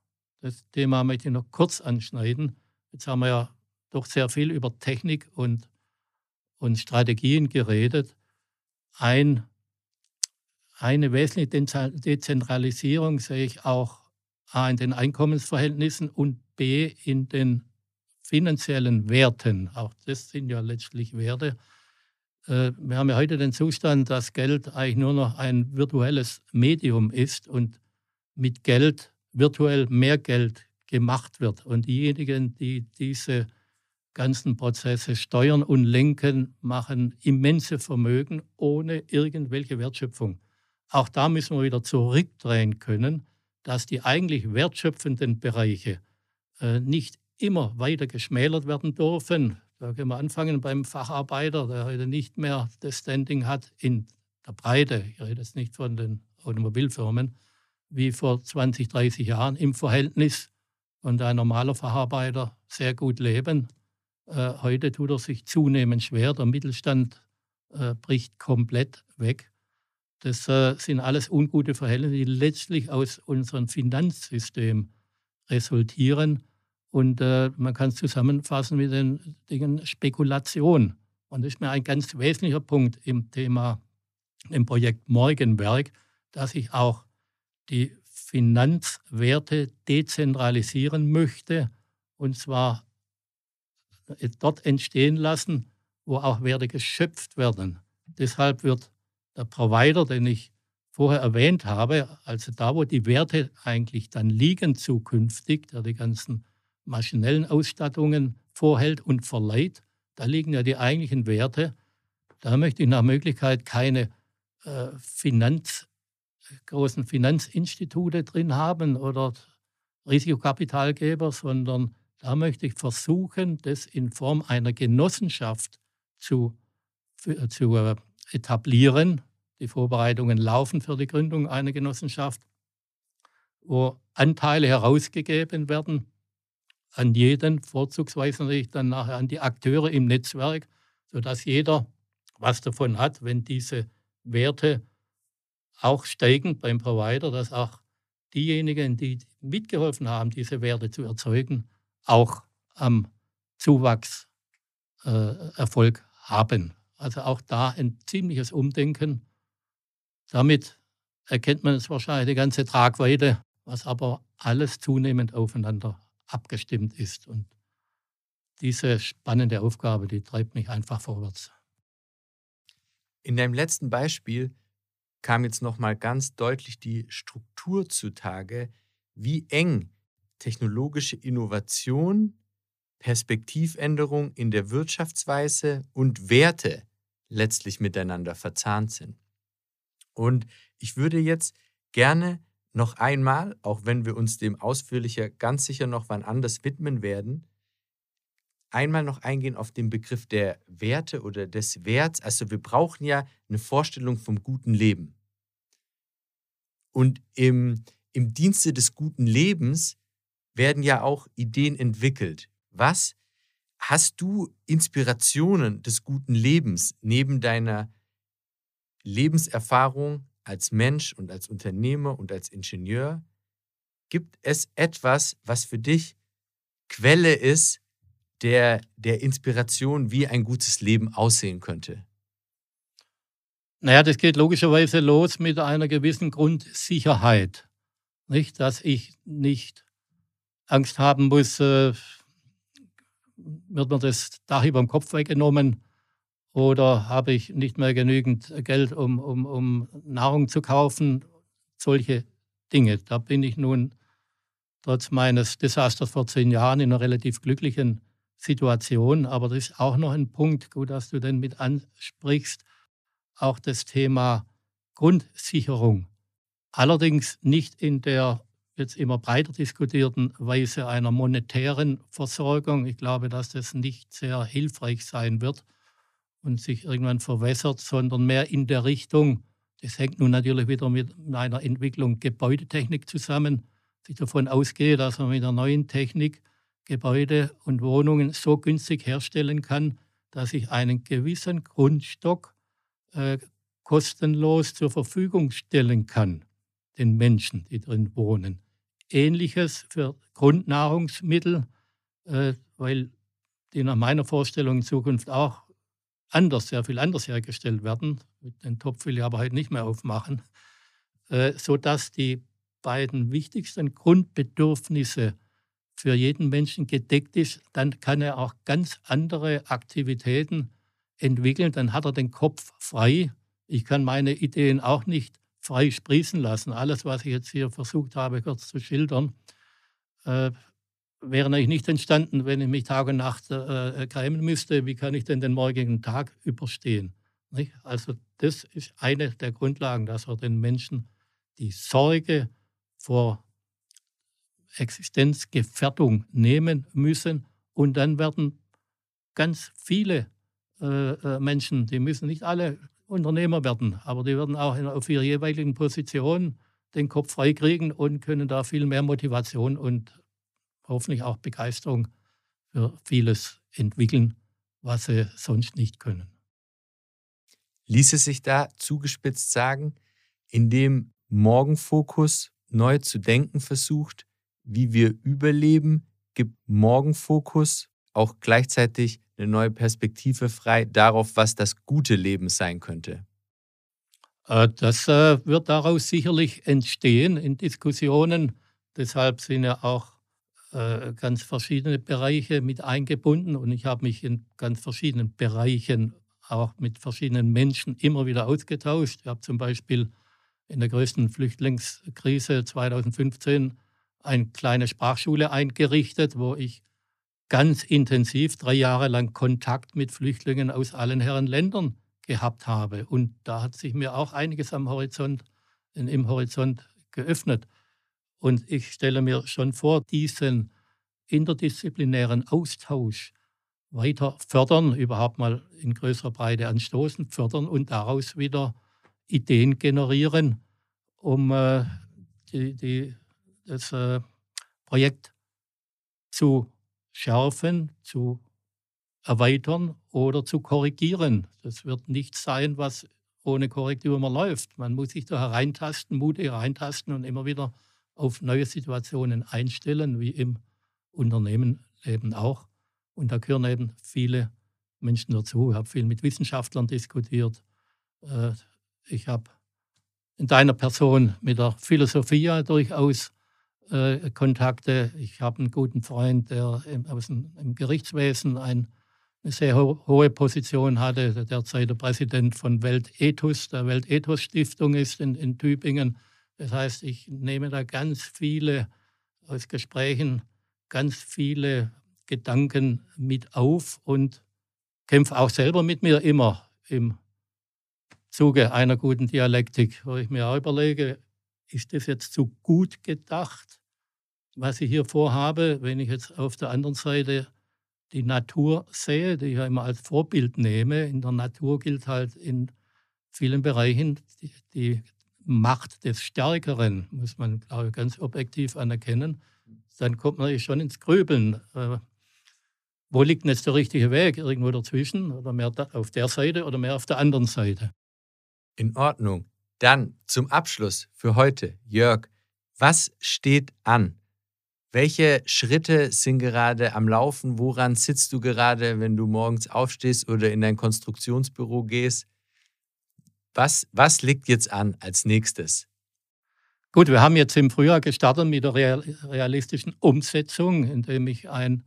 das Thema möchte ich noch kurz anschneiden. Jetzt haben wir ja doch sehr viel über Technik und, und Strategien geredet. Ein, eine wesentliche Dezentralisierung sehe ich auch A in den Einkommensverhältnissen und B in den finanziellen Werten. Auch das sind ja letztlich Werte. Äh, wir haben ja heute den Zustand, dass Geld eigentlich nur noch ein virtuelles Medium ist und mit Geld virtuell mehr Geld gemacht wird. Und diejenigen, die diese ganzen Prozesse steuern und lenken, machen immense Vermögen ohne irgendwelche Wertschöpfung. Auch da müssen wir wieder zurückdrehen können, dass die eigentlich wertschöpfenden Bereiche äh, nicht immer weiter geschmälert werden dürfen. Da können wir anfangen beim Facharbeiter, der heute nicht mehr das Standing hat in der Breite. Ich rede jetzt nicht von den Automobilfirmen, wie vor 20, 30 Jahren im Verhältnis und ein normaler Facharbeiter sehr gut leben. Äh, heute tut er sich zunehmend schwer. Der Mittelstand äh, bricht komplett weg. Das äh, sind alles ungute Verhältnisse, die letztlich aus unserem Finanzsystem resultieren. Und äh, man kann es zusammenfassen mit den Dingen Spekulation. Und das ist mir ein ganz wesentlicher Punkt im Thema, im Projekt Morgenberg, dass ich auch die Finanzwerte dezentralisieren möchte und zwar dort entstehen lassen, wo auch Werte geschöpft werden. Deshalb wird der Provider, den ich vorher erwähnt habe, also da, wo die Werte eigentlich dann liegen zukünftig, der die ganzen maschinellen Ausstattungen vorhält und verleiht, da liegen ja die eigentlichen Werte. Da möchte ich nach Möglichkeit keine äh, Finanz großen Finanzinstitute drin haben oder Risikokapitalgeber, sondern Da möchte ich versuchen, das in Form einer Genossenschaft zu, für, zu äh, etablieren. Die Vorbereitungen laufen für die Gründung einer Genossenschaft, wo Anteile herausgegeben werden an jeden, vorzugsweise natürlich dann nachher an die Akteure im Netzwerk, sodass jeder was davon hat, wenn diese Werte auch steigen beim Provider, dass auch diejenigen, die mitgeholfen haben, diese Werte zu erzeugen, auch am Zuwachs äh, Erfolg haben. Also auch da ein ziemliches Umdenken. Damit erkennt man es wahrscheinlich die ganze Tragweite, was aber alles zunehmend aufeinander abgestimmt ist. Und diese spannende Aufgabe, die treibt mich einfach vorwärts. In deinem letzten Beispiel kam jetzt nochmal ganz deutlich die Struktur zutage, wie eng technologische Innovation, Perspektivänderung in der Wirtschaftsweise und Werte letztlich miteinander verzahnt sind. Und ich würde jetzt gerne noch einmal, auch wenn wir uns dem ausführlicher ganz sicher noch wann anders widmen werden, einmal noch eingehen auf den Begriff der Werte oder des Werts. Also wir brauchen ja eine Vorstellung vom guten Leben. Und im, im Dienste des guten Lebens werden ja auch Ideen entwickelt. Was hast du Inspirationen des guten Lebens neben deiner Lebenserfahrung als Mensch und als Unternehmer und als Ingenieur? Gibt es etwas, was für dich Quelle ist der, der Inspiration, wie ein gutes Leben aussehen könnte? Naja, das geht logischerweise los mit einer gewissen Grundsicherheit. Nicht, dass ich nicht Angst haben muss, äh, wird mir das Dach über dem Kopf weggenommen oder habe ich nicht mehr genügend Geld, um, um, um Nahrung zu kaufen. Solche Dinge. Da bin ich nun trotz meines Desasters vor zehn Jahren in einer relativ glücklichen Situation. Aber das ist auch noch ein Punkt, gut, dass du den mit ansprichst, auch das Thema Grundsicherung. Allerdings nicht in der jetzt immer breiter diskutierten Weise einer monetären Versorgung. Ich glaube, dass das nicht sehr hilfreich sein wird und sich irgendwann verwässert, sondern mehr in der Richtung, das hängt nun natürlich wieder mit einer Entwicklung Gebäudetechnik zusammen, ich davon ausgehe, dass man mit der neuen Technik Gebäude und Wohnungen so günstig herstellen kann, dass ich einen gewissen Grundstock äh, kostenlos zur Verfügung stellen kann, den Menschen, die drin wohnen. Ähnliches für Grundnahrungsmittel, äh, weil die nach meiner Vorstellung in Zukunft auch anders, sehr viel anders hergestellt werden. Den Topf will ich aber heute nicht mehr aufmachen, äh, sodass die beiden wichtigsten Grundbedürfnisse für jeden Menschen gedeckt ist, dann kann er auch ganz andere Aktivitäten entwickeln. Dann hat er den Kopf frei. Ich kann meine Ideen auch nicht frei sprießen lassen. Alles, was ich jetzt hier versucht habe, kurz zu schildern, äh, wäre natürlich nicht entstanden, wenn ich mich Tag und Nacht äh, greifen müsste. Wie kann ich denn den morgigen Tag überstehen? Nicht? Also das ist eine der Grundlagen, dass wir den Menschen die Sorge vor Existenzgefährdung nehmen müssen. Und dann werden ganz viele äh, äh Menschen, die müssen nicht alle Unternehmer werden, aber die werden auch auf ihrer jeweiligen Position den Kopf freikriegen und können da viel mehr Motivation und hoffentlich auch Begeisterung für vieles entwickeln, was sie sonst nicht können. Ließe sich da zugespitzt sagen, indem Morgenfokus neu zu denken versucht, wie wir überleben, gibt Morgenfokus auch gleichzeitig eine neue Perspektive frei darauf, was das gute Leben sein könnte? Äh, das äh, wird daraus sicherlich entstehen in Diskussionen. Deshalb sind ja auch äh, ganz verschiedene Bereiche mit eingebunden und ich habe mich in ganz verschiedenen Bereichen auch mit verschiedenen Menschen immer wieder ausgetauscht. Ich habe zum Beispiel in der größten Flüchtlingskrise 2015 eine kleine Sprachschule eingerichtet, wo ich ganz intensiv drei Jahre lang Kontakt mit Flüchtlingen aus allen Herren Ländern gehabt habe. Und da hat sich mir auch einiges am Horizont, im Horizont geöffnet. Und ich stelle mir schon vor, diesen interdisziplinären Austausch weiter fördern, überhaupt mal in größerer Breite anstoßen, fördern und daraus wieder Ideen generieren, um äh, die, die, das äh, Projekt zu schärfen, zu erweitern oder zu korrigieren. Das wird nichts sein, was ohne Korrektur immer läuft. Man muss sich da hereintasten, mutig hereintasten und immer wieder auf neue Situationen einstellen, wie im Unternehmen eben auch. Und da gehören eben viele Menschen dazu. Ich habe viel mit Wissenschaftlern diskutiert. Äh, ich habe in deiner Person mit der Philosophie durchaus äh, Kontakte. Ich habe einen guten Freund, der im, aus dem, im Gerichtswesen ein, eine sehr ho hohe Position hatte, derzeit der Präsident von Weltethos, der Weltethos Stiftung ist in, in Tübingen. Das heißt, ich nehme da ganz viele aus Gesprächen, ganz viele Gedanken mit auf und kämpfe auch selber mit mir immer im Zuge einer guten Dialektik, wo ich mir auch überlege, ist das jetzt zu gut gedacht, was ich hier vorhabe, wenn ich jetzt auf der anderen Seite die Natur sehe, die ich ja immer als Vorbild nehme. In der Natur gilt halt in vielen Bereichen die, die Macht des Stärkeren, muss man, glaube ich, ganz objektiv anerkennen. Dann kommt man schon ins Grübeln. Äh, wo liegt denn jetzt der richtige Weg? Irgendwo dazwischen oder mehr auf der Seite oder mehr auf der anderen Seite? In Ordnung. Dann zum Abschluss für heute, Jörg, was steht an? Welche Schritte sind gerade am Laufen? Woran sitzt du gerade, wenn du morgens aufstehst oder in dein Konstruktionsbüro gehst? Was, was liegt jetzt an als nächstes? Gut, wir haben jetzt im Frühjahr gestartet mit der realistischen Umsetzung, indem ich ein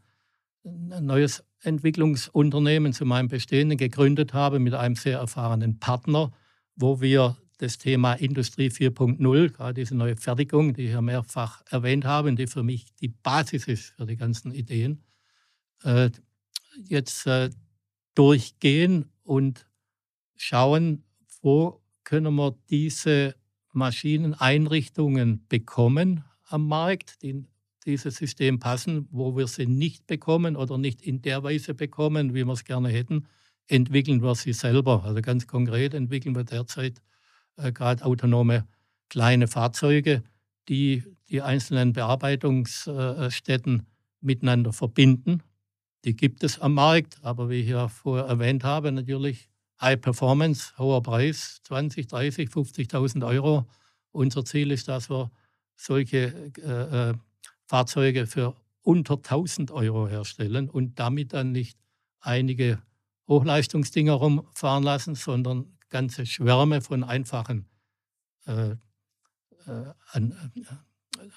neues Entwicklungsunternehmen zu meinem Bestehenden gegründet habe mit einem sehr erfahrenen Partner, wo wir das Thema Industrie 4.0, gerade diese neue Fertigung, die ich ja mehrfach erwähnt habe die für mich die Basis ist für die ganzen Ideen, äh, jetzt äh, durchgehen und schauen, wo können wir diese Maschineneinrichtungen bekommen am Markt, die in dieses System passen, wo wir sie nicht bekommen oder nicht in der Weise bekommen, wie wir es gerne hätten, entwickeln wir sie selber. Also ganz konkret entwickeln wir derzeit äh, gerade autonome kleine Fahrzeuge, die die einzelnen Bearbeitungsstätten miteinander verbinden. Die gibt es am Markt, aber wie ich ja vorher erwähnt habe, natürlich High Performance, hoher Preis, 20, 30, 50.000 Euro. Unser Ziel ist, dass wir solche äh, äh Fahrzeuge für unter 1000 Euro herstellen und damit dann nicht einige Hochleistungsdinger rumfahren lassen, sondern ganze Schwärme von einfachen äh, äh, an, äh,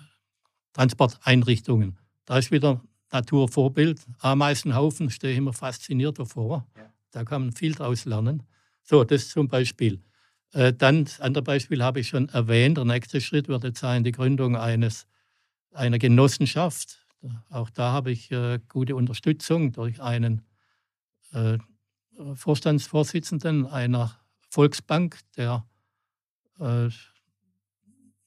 Transporteinrichtungen. Da ist wieder Naturvorbild. Ameisenhaufen stehe ich immer fasziniert davor. Ja. Da kann man viel draus lernen. So, das zum Beispiel. Äh, dann, das andere Beispiel habe ich schon erwähnt. Der nächste Schritt wird jetzt sein, die Gründung eines, einer Genossenschaft. Auch da habe ich äh, gute Unterstützung durch einen äh, Vorstandsvorsitzenden einer Volksbank, der äh,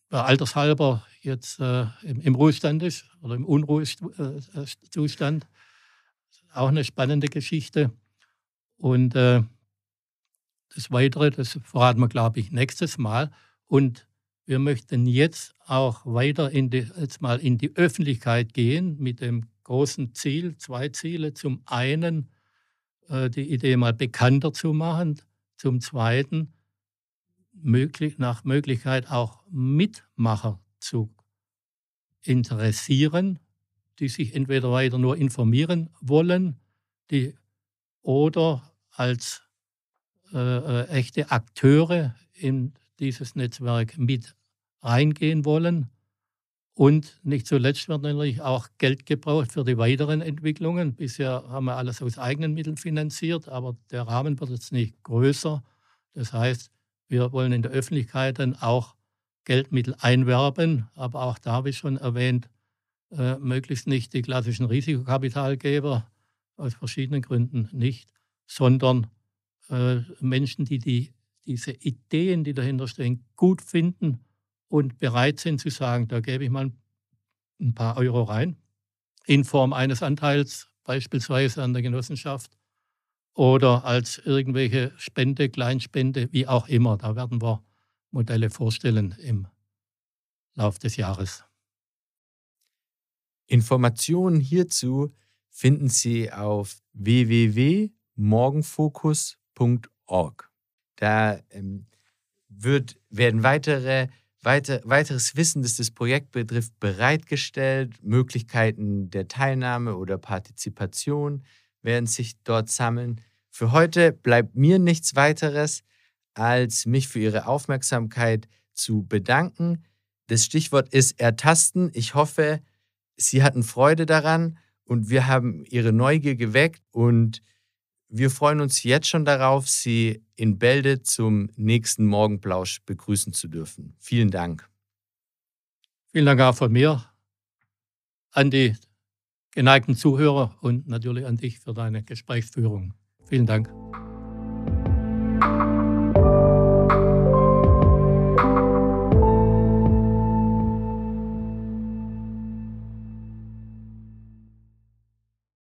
altershalber jetzt äh, im, im, Ruhestand ist oder im Unruhezustand. Auch eine spannende Geschichte. Und äh, das Weitere, das verraten wir, glaube ich, nächstes Mal. Und wir möchten jetzt auch weiter in die, jetzt mal in die Öffentlichkeit gehen mit dem großen Ziel, zwei Ziele. Zum einen äh, die Idee mal bekannter zu machen, zum Zweiten möglich, nach Möglichkeit auch Mitmacher zu interessieren, die sich entweder weiter nur informieren wollen, die oder als äh, äh, echte Akteure in dieses Netzwerk mit reingehen wollen. Und nicht zuletzt wird natürlich auch Geld gebraucht für die weiteren Entwicklungen. Bisher haben wir alles aus eigenen Mitteln finanziert, aber der Rahmen wird jetzt nicht größer. Das heißt, wir wollen in der Öffentlichkeit dann auch Geldmittel einwerben, aber auch da ich schon erwähnt, äh, möglichst nicht die klassischen Risikokapitalgeber, aus verschiedenen Gründen nicht, sondern äh, Menschen, die, die diese Ideen, die dahinter stehen, gut finden und bereit sind zu sagen, da gebe ich mal ein paar Euro rein in Form eines Anteils, beispielsweise an der Genossenschaft, oder als irgendwelche Spende, Kleinspende, wie auch immer. Da werden wir Modelle vorstellen im Lauf des Jahres. Informationen hierzu finden Sie auf www.morgenfokus.org. Da ähm, wird, werden weitere, weiter, weiteres Wissen, das das Projekt betrifft, bereitgestellt. Möglichkeiten der Teilnahme oder Partizipation werden sich dort sammeln. Für heute bleibt mir nichts weiteres, als mich für Ihre Aufmerksamkeit zu bedanken. Das Stichwort ist Ertasten. Ich hoffe, Sie hatten Freude daran und wir haben Ihre Neugier geweckt und wir freuen uns jetzt schon darauf, Sie in Bälde zum nächsten Morgenplausch begrüßen zu dürfen. Vielen Dank. Vielen Dank auch von mir an die geneigten Zuhörer und natürlich an dich für deine Gesprächsführung. Vielen Dank.